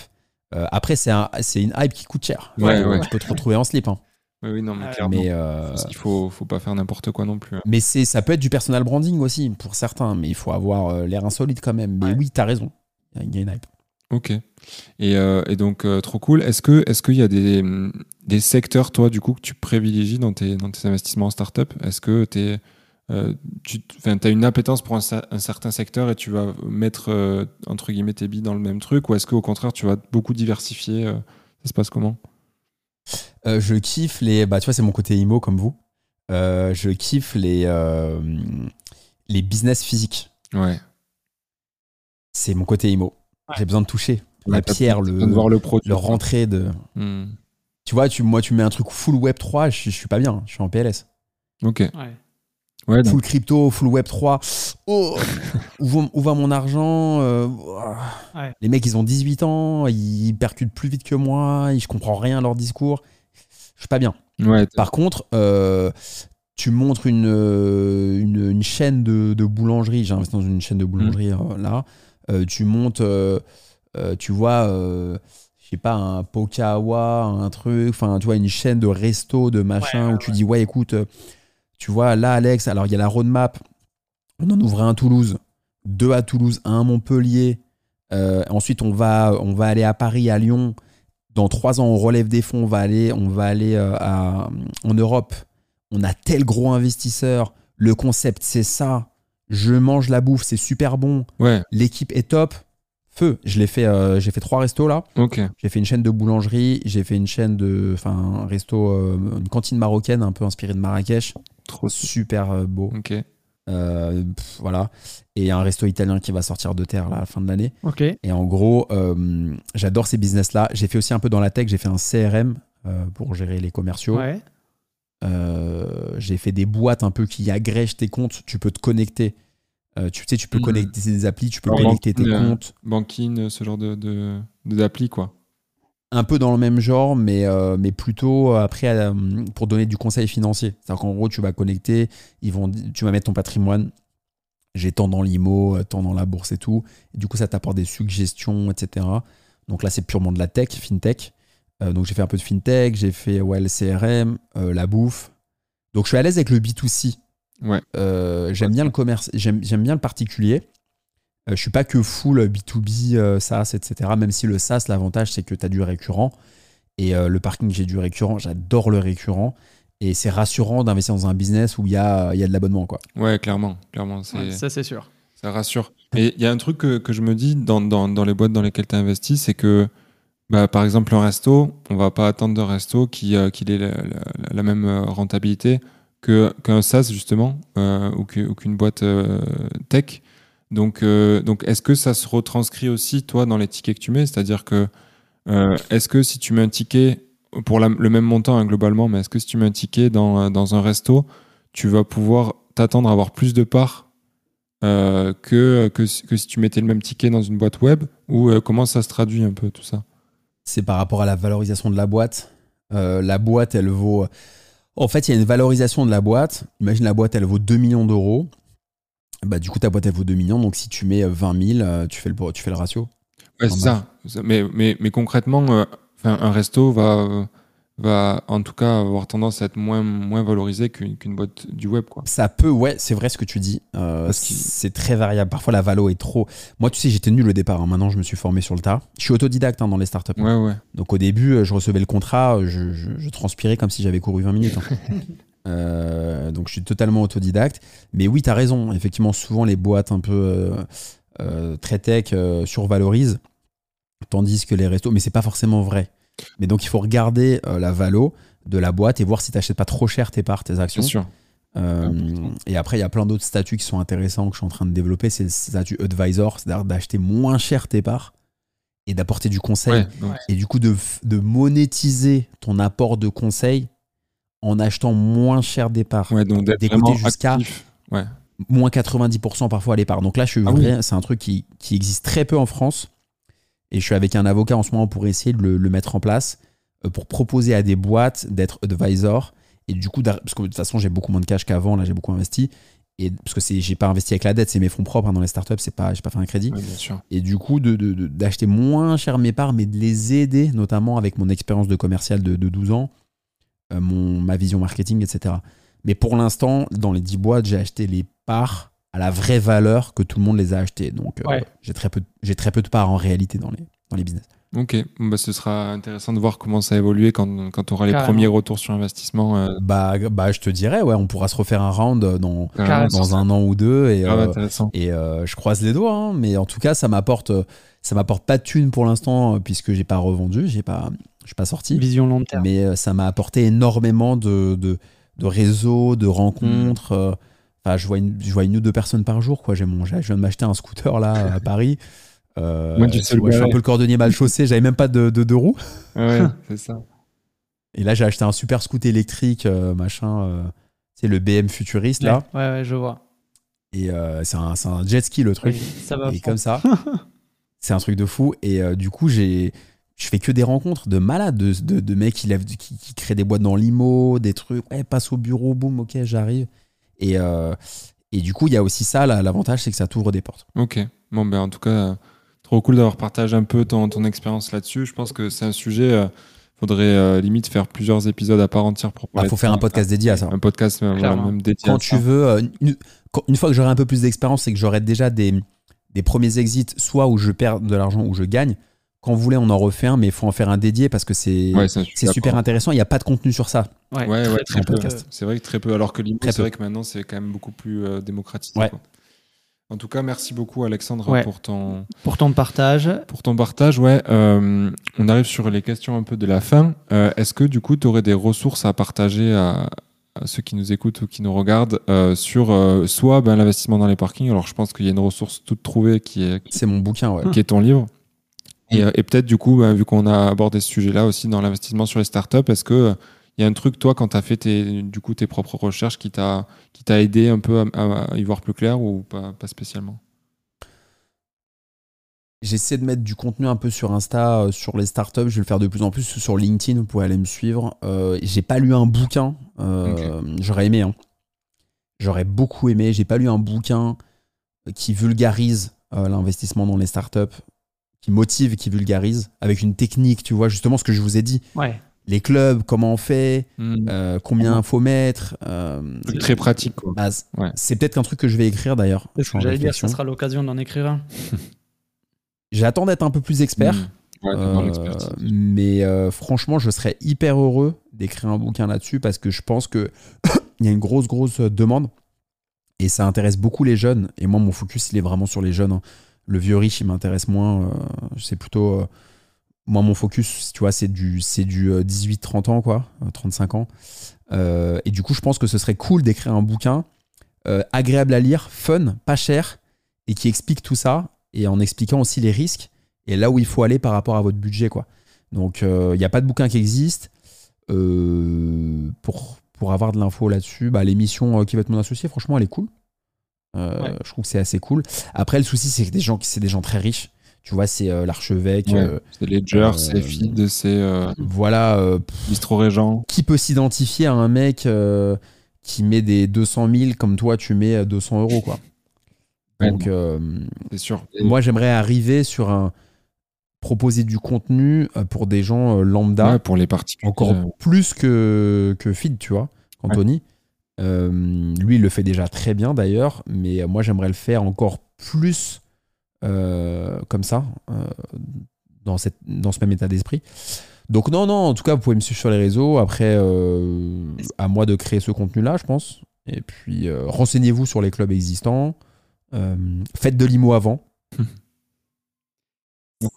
Euh, après, c'est un- c'est une hype qui coûte cher. Ouais, Tu- ouais. Tu peux te retrouver en slip. hein. Oui, oui, non, mais. Mais, euh, Il faut, faut pas faire n'importe quoi non plus. hein. mais c'est ça peut être du personal branding aussi pour certains. Mais il faut avoir euh, l'air insolite quand même. Mais Ouais. oui, t'as raison. Il y a- il y a une hype. Ok. Et, euh, et donc, euh, trop cool. Est-ce que est-ce qu'il y a des, des secteurs, toi, du coup, que tu privilégies dans tes, dans tes investissements en startup? Est-ce que t'es, euh, tu as une appétence pour un, cer- un certain secteur et tu vas mettre, euh, entre guillemets, tes billes dans le même truc? Ou est-ce qu'au contraire, tu vas beaucoup diversifier euh, Ça se passe comment? Euh, je kiffe les. Bah, tu vois, c'est mon côté IMO comme vous. Euh, je kiffe les, euh, les business physiques. Ouais. C'est mon côté IMO. Ouais. J'ai besoin de toucher la pierre, le, de voir le produit. le rentrée de. Hmm. Tu vois, tu, moi, tu mets un truc full Web 3, je, suis- je suis pas bien. Je suis en PLS. Ok. Ouais. Ouais, donc, Full crypto, full Web 3. Oh, où, va, où va mon argent euh. Ouais. Les mecs, ils ont 18 ans, ils percutent plus vite que moi, je comprends rien à leur discours. Je suis pas bien. ouais, Par contre, euh, tu montres une, euh, une, une chaîne de, de boulangerie. J'ai investi dans une chaîne de boulangerie euh, là. Euh, tu montes, euh, tu vois, euh, je sais pas, un Pokawa, un truc, enfin, tu vois, une chaîne de resto, de machin, Ouais, ouais, où tu dis, ouais, écoute, euh, tu vois, là, Alex, alors il y a la roadmap. On en ouvre un à Toulouse, deux à Toulouse, un à Montpellier. Euh, ensuite, on va, on va aller à Paris, à Lyon. Dans trois ans, on relève des fonds, on va aller, on va aller euh, à- en Europe. On a tel gros investisseur. Le concept, c'est ça. Je mange la bouffe, c'est super bon. ouais, L'équipe est top. Feu. Je l'ai fait. euh, j'ai fait trois restos là. ok. J'ai fait une chaîne de boulangerie. J'ai fait une chaîne de, enfin, un resto, euh, une cantine marocaine un peu inspirée de Marrakech. Trop Super euh, beau. Ok. Euh, pff, voilà. Et un resto italien qui va sortir de terre là, à la fin de l'année. Ok. Et en gros, euh, j'adore ces business-là. J'ai fait aussi un peu dans la tech, j'ai fait un CRM euh, pour gérer les commerciaux. Ouais. Euh, j'ai fait des boîtes un peu qui agrègent tes comptes. Tu peux te connecter. Euh, tu sais, tu peux Mhm. connecter des applis, tu peux Alors, connecter tes euh, comptes. Banking, ce genre de, de, d'appli, quoi. Un peu dans le même genre, mais, euh, mais plutôt après euh, pour donner du conseil financier. C'est-à-dire qu'en gros, tu vas connecter, ils vont, tu vas mettre ton patrimoine. j'ai tant dans l'IMO, tant dans la bourse et tout. Et du coup, ça t'apporte des suggestions, etc. Donc là, c'est purement de la tech, fintech. Euh, donc j'ai fait un peu de fintech, j'ai fait ouais, le CRM, euh, la bouffe. Donc je suis à l'aise avec le B2C. Ouais. Euh, j'aime bien le commerce, j'aime bien le particulier. je suis pas que full B2B, SaaS, etc. Même si le SaaS, l'avantage, c'est que tu as du récurrent. Et le parking, j'ai du récurrent. J'adore le récurrent. Et c'est rassurant d'investir dans un business où il y a, y a de l'abonnement. Quoi. Ouais, clairement. clairement ça, c'est sûr. Ça rassure. Mais il y a un truc que, que je me dis dans, dans, dans, les boîtes dans lesquelles tu as investi, c'est que, bah, par exemple, un resto, on va pas attendre d'un resto qui, euh, ait la, la, même euh, rentabilité qu'un SaaS, justement, euh, ou qu'une boîte euh, tech. Donc, donc est-ce que ça se retranscrit aussi, toi, dans les tickets que tu mets? C'est-à-dire que, est-ce que si tu mets un ticket pour le même montant hein, globalement, mais est-ce que si tu mets un ticket dans, dans un resto, tu vas pouvoir t'attendre à avoir plus de parts euh, que, que, que, si tu mettais le même ticket dans une boîte web? Ou euh, comment ça se traduit un peu tout ça? C'est par rapport à la valorisation de la boîte. Euh, la boîte, elle vaut. En fait, il y a une valorisation de la boîte. Imagine la boîte, elle vaut 2 millions d'euros. Bah, du coup, ta boîte, elle vaut 2 millions. Donc, si tu mets 20 000, tu fais le, tu fais le ratio. Ouais, c'est ça. Mais, mais, mais concrètement, un resto va va en tout cas avoir tendance à être moins, moins valorisé qu'une boîte du web. Quoi. Ça peut, ouais, c'est vrai ce que tu dis. Euh, c'est très variable. Parfois, la valo est trop. Moi, tu sais, j'étais nul au départ. Hein. Maintenant, je me suis formé sur le tas. Je suis autodidacte hein, dans les startups. Ouais, ouais. Donc, au début, euh, je recevais le contrat, je, je, transpirais comme si j'avais couru 20 minutes. Hein. Euh, donc, je suis totalement autodidacte. Mais oui, tu as raison. Effectivement, souvent, les boîtes un peu très tech survalorisent, tandis que les restos. Mais c'est pas forcément vrai. Mais donc, il faut regarder euh, la valo de la boîte et voir si tu n'achètes pas trop cher tes parts, tes actions. Bien sûr. Euh, et après, il y a plein d'autres statuts qui sont intéressants que je suis en train de développer. C'est le statut advisor, c'est-à-dire d'acheter moins cher tes parts et d'apporter du conseil. Et du coup, de, de, monétiser ton apport de conseil en achetant moins cher des parts. Ouais, donc d'écouter jusqu'à moins 90% parfois à l'épargne. Donc là, je suis ah c'est un truc qui, qui, existe très peu en France. Et je suis avec un avocat en ce moment pour essayer de le, mettre en place, euh, pour proposer à des boîtes d'être advisor. Et du coup, parce que de toute façon, j'ai beaucoup moins de cash qu'avant, là, j'ai beaucoup investi. Et parce que j'ai pas investi avec la dette, c'est mes fonds propres hein, dans les startups, c'est pas, j'ai pas fait un crédit. Et du coup, d'acheter de, moins cher mes parts, mais de les aider, notamment avec mon expérience de commercial de, 12 ans, euh, mon, ma vision marketing, etc. Mais pour l'instant, dans les 10 boîtes, j'ai acheté les parts à la vraie valeur que tout le monde les a achetés. Donc, euh, j'ai très, peu, très peu de parts en réalité dans les, dans les business. Ok, bah, ce sera intéressant de voir comment ça a évolué quand, quand tu auras les premiers retours sur investissement. Euh. Bah, bah, je te dirais, ouais, on pourra se refaire un round dans, dans un an ou deux. Et, euh, et je croise les doigts, hein, mais en tout cas, ça m'apporte, ça m'apporte pas de thunes pour l'instant, puisque j'ai pas revendu, j'ai pas, pas sorti. Vision long terme. Mais ça m'a apporté énormément de, de, de réseaux, de rencontres. Enfin, je vois, une, je vois une ou deux personnes par jour. Quoi. J'ai mon, je viens de m'acheter un scooter là à Paris. Euh, je suis un peu le cordonnier mal chaussé. J'avais même pas de, de, roues. Ouais, c'est ça. Et là, j'ai acheté un super scooter électrique, euh, machin. Euh, c'est le BM futuriste là. Ouais, ouais, je vois. Et c'est un, un, jet ski le truc. ça va. Et comme ça, c'est un truc de fou. Et du coup, j'ai je fais que des rencontres de malades, de, de, de mecs qui, lèvent, qui, qui, créent des boîtes dans l'IMO, des trucs, ouais, passe au bureau, boum, ok, j'arrive. Et, euh, et du coup, il y a aussi ça, l'avantage, c'est que ça t'ouvre des portes. Ok. Bon, ben en tout cas, trop cool d'avoir partagé un peu ton, ton expérience là-dessus. Je pense que c'est un sujet. Euh, faudrait euh, limite faire plusieurs épisodes à part entière pour. Il bah, faut faire un podcast dédié à ça. Un podcast même dédié Quand tu veux, une, une, fois que j'aurai un peu plus d'expérience, c'est que j'aurai déjà des, des premiers exits, soit où je perds de l'argent, ou je gagne quand vous voulez, on en refait un, mais il faut en faire un dédié parce que c'est super intéressant. Il n'y a pas de contenu sur ça. Ouais, ouais, très peu. C'est vrai que très peu. Alors que l'IMO, c'est vrai que maintenant, c'est quand même beaucoup plus euh, démocratique. En tout cas, merci beaucoup, Alexandre, pour ton pour ton partage. Pour ton partage, ouais. Euh, on arrive sur les questions un peu de la fin. Euh, est-ce que du coup, tu aurais des ressources à partager à, ceux qui nous écoutent ou qui nous regardent sur soit ben, l'investissement dans les parkings? Alors, je pense qu'il y a une ressource toute trouvée qui est. C'est mon bouquin, ouais. Qui est ton livre. Euh, et, peut-être, du coup, bah, vu qu'on a abordé ce sujet-là aussi dans l'investissement sur les startups, est-ce que il y a un truc, toi, quand tu as fait tes, du coup, tes propres recherches qui t'a aidé un peu à, y voir plus clair ou pas, pas spécialement? J'essaie de mettre du contenu un peu sur Insta, euh, sur les startups. Je vais le faire de plus en plus sur LinkedIn. Vous pouvez aller me suivre. Euh, j'ai pas lu un bouquin. Euh, J'aurais aimé. Hein. J'aurais beaucoup aimé. J'ai pas lu un bouquin qui vulgarise euh, l'investissement dans les startups, qui motive, qui vulgarise, avec une technique, tu vois, justement ce que je vous ai dit. Ouais. Les clubs, comment on fait, Hmm. euh, combien il faut mettre. euh, très pratique. Quoi. bah, Ouais. C'est peut-être un truc que je vais écrire d'ailleurs. J'allais dire, ça sera l'occasion d'en écrire un. J'attends d'être un peu plus expert. Ouais, dans Euh, l'expertise. mais euh, franchement, je serais hyper heureux d'écrire un bouquin là-dessus parce que je pense que il y a une grosse, grosse demande et ça intéresse beaucoup les jeunes. Et moi, mon focus, il est vraiment sur les jeunes. hein. Le vieux riche, il m'intéresse moins. euh, c'est plutôt. euh, moi, mon focus, tu vois, c'est du, c'est du euh, 18-30 ans, quoi, euh, 35 ans. Euh, et du coup, je pense que ce serait cool d'écrire un bouquin euh, agréable à lire, fun, pas cher, et qui explique tout ça, et en expliquant aussi les risques et là où il faut aller par rapport à votre budget, quoi. Donc, il n'y a pas de bouquin qui existe. Euh, pour, avoir de l'info là-dessus, bah, l'émission euh, qui va être mon associé, franchement, elle est cool. Euh, Ouais. Je trouve que c'est assez cool. Après, le souci, c'est que des gens, qui- c'est des gens très riches. Tu vois, c'est euh, l'archevêque. Ouais. euh, C'est Ledger, euh, c'est Feed, c'est euh, voilà. euh, Bistro Régent. qui peut s'identifier à un mec euh, qui met des 200 000 comme toi, tu mets euh, 200 euros, quoi. Ouais, Donc, euh, C'est sûr. moi, j'aimerais arriver sur un. proposer du contenu pour des gens lambda. Ouais, pour les particuliers. encore plus que, que Feed, tu vois, Anthony. Euh, lui, il le fait déjà très bien d'ailleurs, mais moi, j'aimerais le faire encore plus euh, comme ça, euh, dans, cette, dans ce même état d'esprit. Donc, non, non, en tout cas, vous pouvez me suivre sur les réseaux. Après, à moi de créer ce contenu-là, je pense. Et puis, renseignez-vous sur les clubs existants. Faites de l'IMO avant.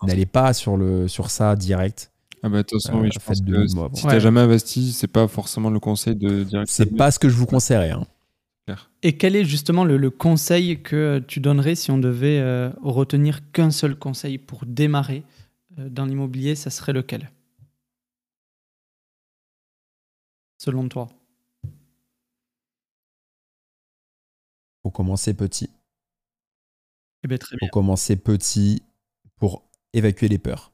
N'allez pas sur, le, sur ça direct. Ah bah, de toute façon, Euh, oui, je faites pense que si Ouais. t'as jamais investi, c'est pas forcément le conseil de direct. C'est pas ce que je vous conseillerais. hein. Et quel est justement le, le conseil que tu donnerais si on devait euh, retenir qu'un seul conseil pour démarrer euh, dans l'immobilier Ça serait lequel? Selon toi faut commencer petit. Eh bien, très faut bien. commencer petit pour évacuer les peurs.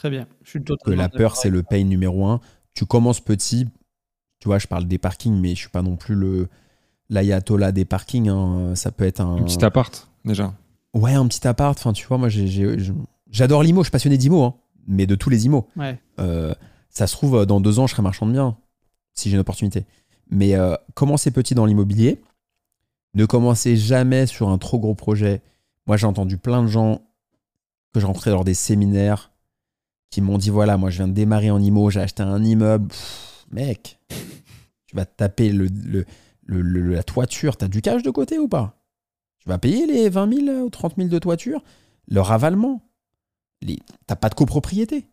Très bien. Je suis Que la peur, c'est le pain numéro un. Tu commences petit. Tu vois, je parle des parkings, mais je suis pas non plus le l'ayatollah des parkings. hein. Ça peut être un. Un petit appart, déjà. Ouais, un petit appart. Enfin, tu vois, moi, j'adore l'IMO. Je suis passionné d'IMO, hein, mais de tous les IMO. Ouais. Euh, ça se trouve, dans deux ans, je serai marchand de biens, si j'ai une opportunité. Mais euh, commencez petit dans l'immobilier. Ne commencez jamais sur un trop gros projet. Moi, j'ai entendu plein de gens que j'ai rencontrés lors des séminaires qui m'ont dit voilà, moi, je viens de démarrer en IMO, j'ai acheté un immeuble. Pff, mec, tu vas te taper le, le- le- le- la toiture. Tu as du cash de côté ou pas? Tu vas payer les 20 000 ou 30 000 de toiture? Le ravalement les... T'as pas de copropriété.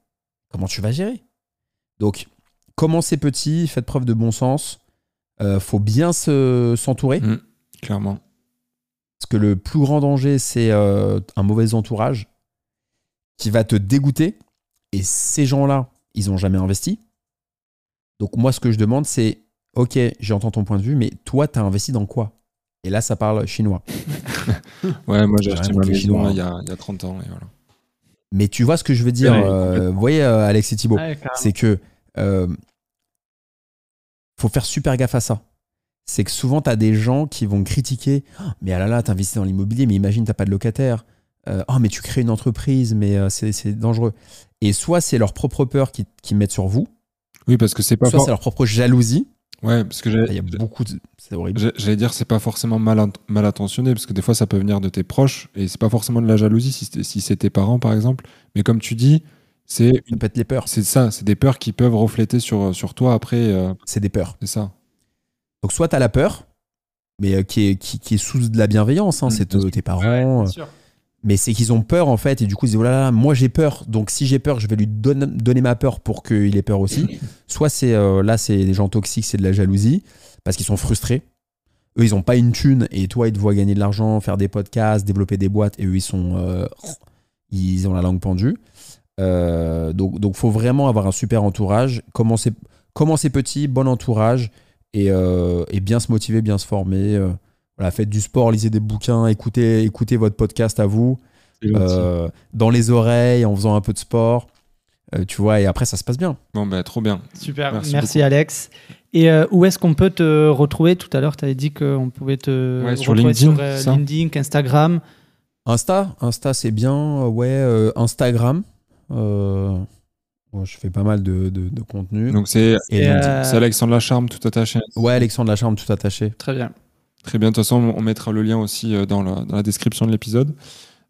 Comment tu vas gérer? Donc, commencez petit, faites preuve de bon sens. Euh, faut bien se- s'entourer. Mm, clairement. Parce que le plus grand danger, c'est euh, un mauvais entourage qui va te dégoûter. Et ces gens-là, ils n'ont jamais investi. Donc moi, ce que je demande, c'est, ok, j'entends ton point de vue, mais toi, tu as investi dans quoi? Et là, ça parle chinois. Ouais, moi j'ai acheté ma maison hein. il y, a, il y a 30 ans et voilà. Mais tu vois ce que je veux dire Ouais, euh. Vous voyez, euh, Alex et Thibault, Ouais, c'est que euh, faut faire super gaffe à ça. C'est que souvent, tu as des gens qui vont critiquer Oh, Mais ah là là, t'investis dans l'immobilier, mais imagine, t'as pas de locataire. Euh, oh, mais tu crées une entreprise, mais euh, c'est c'est dangereux. Et soit c'est leur propre peur qui, qui mettent sur vous, Oui, parce que c'est pas soit for- c'est leur propre jalousie. Ouais, parce que Il y a beaucoup de... C'est horrible. j'ai- j'allais dire c'est pas forcément mal, mal intentionné parce que des fois ça peut venir de tes proches et c'est pas forcément de la jalousie si c'est si c'est tes parents par exemple. Mais comme tu dis, c'est Ça une- peut être les peurs. c'est ça, c'est des peurs qui peuvent refléter sur sur toi après. euh, C'est des peurs. c'est ça. Donc soit t'as la peur, mais euh, qui, est, qui, qui est sous de la bienveillance. hein, Mm, c'est tes parents. Bien euh, sûr. Mais c'est qu'ils ont peur en fait et du coup ils disent oh là là moi j'ai peur. Donc si j'ai peur je vais lui donner, donner ma peur pour qu'il ait peur aussi. Soit c'est euh, là c'est des gens toxiques c'est de la jalousie parce qu'ils sont frustrés. Eux ils ont pas une thune et toi ils te voient gagner de l'argent faire des podcasts développer des boîtes et eux ils sont euh, ils ont la langue pendue. Euh, donc donc faut vraiment avoir un super entourage. Commencer commencer petit bon entourage et, et bien se motiver bien se former voilà, faites du sport, lisez des bouquins, écoutez, écoutez votre podcast à vous, euh, dans les oreilles, en faisant un peu de sport. Euh, tu vois, et après, ça se passe bien. Bon, bah, trop bien. Super, Merci. Alex. Et euh, où est-ce qu'on peut te retrouver? Tout à l'heure, tu avais dit qu'on pouvait te Ouais, sur retrouver LinkedIn, sur euh. LinkedIn, Instagram. Insta, Insta c'est bien, ouais, euh, Instagram. euh, bon, je fais pas mal de, de, de contenu. Donc euh, c'est Alexandre Lacharme, tout attaché. Ouais, Alexandre Lacharme, tout attaché. Très bien. Très bien, de toute façon, on mettra le lien aussi euh, dans la, dans la description de l'épisode.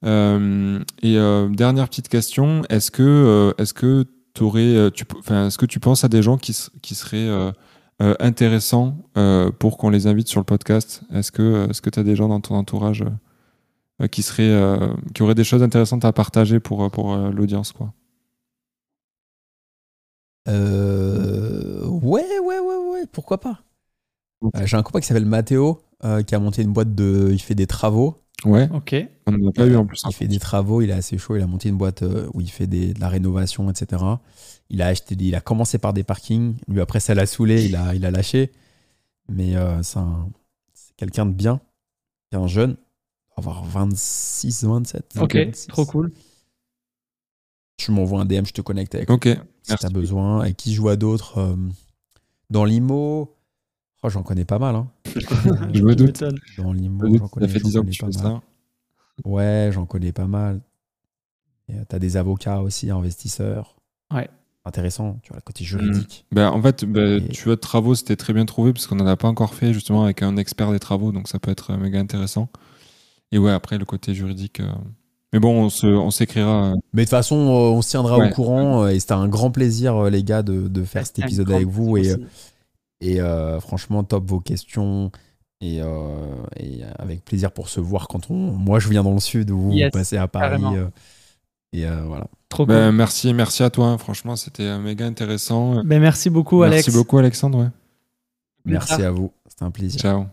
Euh, et euh, dernière petite question, est-ce que, est-ce que t'aurais, euh, tu, est-ce que tu penses à des gens qui, qui seraient intéressants pour qu'on les invite sur le podcast? Est-ce que, est-ce que tu as des gens dans ton entourage qui seraient, qui auraient des choses intéressantes à partager pour, pour l'audience, quoi? Euh, ouais, ouais, ouais, ouais, pourquoi pas? J'ai un copain qui s'appelle Mathéo, euh, qui a monté une boîte de. Il fait des travaux. Ouais, Ok. on n'en a pas eu en plus. hein. Il fait des travaux, il est assez chaud. Il a monté une boîte euh, où il fait des, de la rénovation, etc. Il a acheté, il a commencé par des parkings. Lui après ça l'a saoulé, il a, il a lâché. Mais euh, c'est un- c'est quelqu'un de bien, c'est un jeune, avoir 26, 27. Ok, 26. trop cool. Tu m'envoies un DM, je te connecte avec. Ok, si t'as besoin. Et qui joue à d'autres euh, Dans l'IMO, oh, j'en connais pas mal. Hein. Je me doute. Dans l'IMO, Ça j'en connais, fait j'en 10 ans que tu pas fais mal. ça. Ouais, j'en connais pas mal. Euh, T'as des avocats aussi, investisseurs. Ouais. Intéressant, tu vois, le côté juridique. Ben, en fait, ben, Et- tu vois, de travaux, c'était très bien trouvé parce qu'on n'en a pas encore fait justement avec un expert des travaux, donc ça peut être euh, méga intéressant. Et ouais, après, le côté juridique. euh, Mais bon, on se- on s'écrira. Mais de toute façon, on se tiendra Ouais. au courant. Et c'était un grand plaisir, les gars, de, de faire cet épisode avec vous. Et, plaisir. Et euh, franchement, top vos questions. Et, euh, et avec plaisir pour se voir quand on. Moi, je viens dans le sud, vous, Yes, vous passez à Paris. euh, et euh, voilà. Trop cool. ben, merci, merci à toi. Franchement, c'était méga intéressant. Ben, merci beaucoup, Alex. Merci beaucoup, Alexandre. ouais. Merci à vous. C'était un plaisir. Ciao.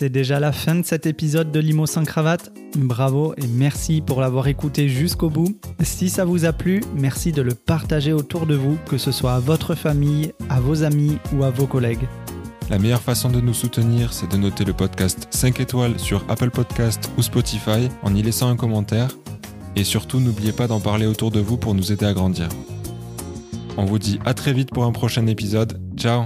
C'est déjà la fin de cet épisode de Limo sans cravate. Bravo et merci pour l'avoir écouté jusqu'au bout. Si ça vous a plu, merci de le partager autour de vous, que ce soit à votre famille, à vos amis ou à vos collègues. La meilleure façon de nous soutenir, c'est de noter le podcast 5 étoiles sur Apple Podcast ou Spotify en y laissant un commentaire. Et surtout, n'oubliez pas d'en parler autour de vous pour nous aider à grandir. On vous dit à très vite pour un prochain épisode. Ciao